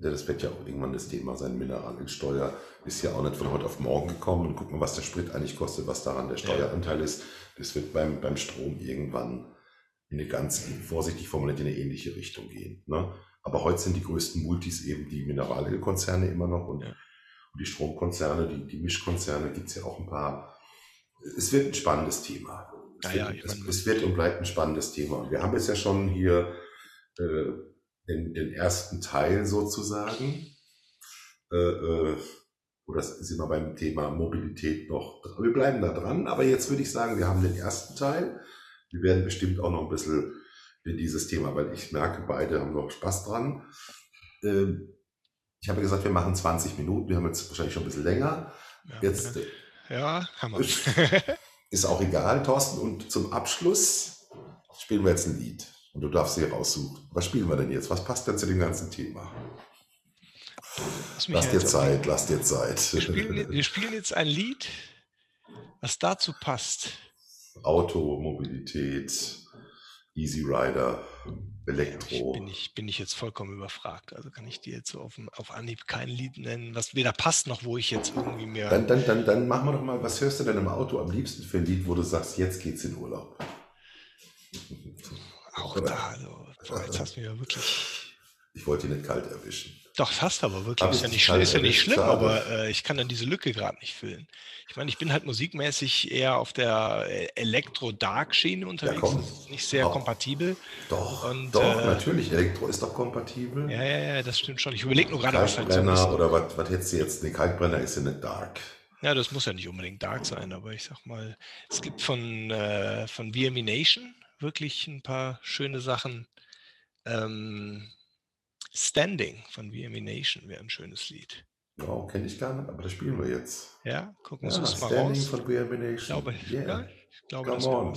das wird ja auch irgendwann das Thema sein, Mineralölsteuer ist ja auch nicht von heute auf morgen gekommen und gucken, was der Sprit eigentlich kostet, was daran der Steueranteil ja. ist. Das wird beim, beim Strom irgendwann in eine ganz vorsichtig formuliert in eine ähnliche Richtung gehen. Ne? Aber heute sind die größten Multis eben die Mineralölkonzerne immer noch und, ja. und die Stromkonzerne, die, die Mischkonzerne gibt es ja auch ein paar. Es wird ein spannendes Thema. Es, ja, wird, ja, es, es, wird und bleibt ein spannendes Thema. Wir haben jetzt ja schon hier äh, den, den ersten Teil sozusagen. Äh, äh, oder sind wir beim Thema Mobilität noch. Wir bleiben da dran, aber jetzt würde ich sagen, wir haben den ersten Teil. Wir werden bestimmt auch noch ein bisschen in dieses Thema, weil ich merke, beide haben noch Spaß dran. Ähm, ich habe gesagt, wir machen 20 Minuten. Wir haben jetzt wahrscheinlich schon ein bisschen länger. Ja, jetzt, ja Hammer. Ist, auch egal, Thorsten. Und zum Abschluss spielen wir jetzt ein Lied. Und du darfst dir raussuchen. Was spielen wir denn jetzt? Was passt denn zu dem ganzen Thema? Lass dir Zeit, lass dir Zeit. Wir spielen, wir spielen jetzt ein Lied, was dazu passt. Auto, Mobilität, Easy Rider, Elektro. Bin ich, bin ich jetzt vollkommen überfragt. Also kann ich dir jetzt so auf, auf Anhieb kein Lied nennen, was weder passt noch, wo ich jetzt irgendwie mehr. Dann, dann, dann, dann machen wir doch mal, was hörst du denn im Auto am liebsten für ein Lied, wo du sagst, jetzt geht's in Urlaub? Auch Oder? da, also, boah, jetzt hast du mich ja wirklich. Ich wollte ihn nicht kalt erwischen. Doch, fast aber wirklich. Ist ja, nicht, ist ja nicht schlimm, aber äh, ich kann dann diese Lücke gerade nicht füllen. Ich meine, ich bin halt musikmäßig eher auf der äh, Elektro-Dark-Schiene unterwegs. Ja, das ist nicht sehr doch. kompatibel. Doch, Und, doch, äh, natürlich. Elektro ist doch kompatibel. Ja, ja, ja, das stimmt schon. Ich überlege nur gerade, was halt so ist. Oder was, was hättest du jetzt? Nee, Kalkbrenner ist ja nicht Dark. Ja, das muss ja nicht unbedingt Dark sein, aber ich sag mal, es gibt von, äh, von VME Nation wirklich ein paar schöne Sachen. Ähm, Standing von VME Nation wäre ein schönes Lied. Wow, kenne ich gar nicht, aber das spielen wir jetzt. Ja, gucken wir ja, uns mal Standing raus. Von VME Nation. Ich glaube, yeah. ja, ich glaube Come das on.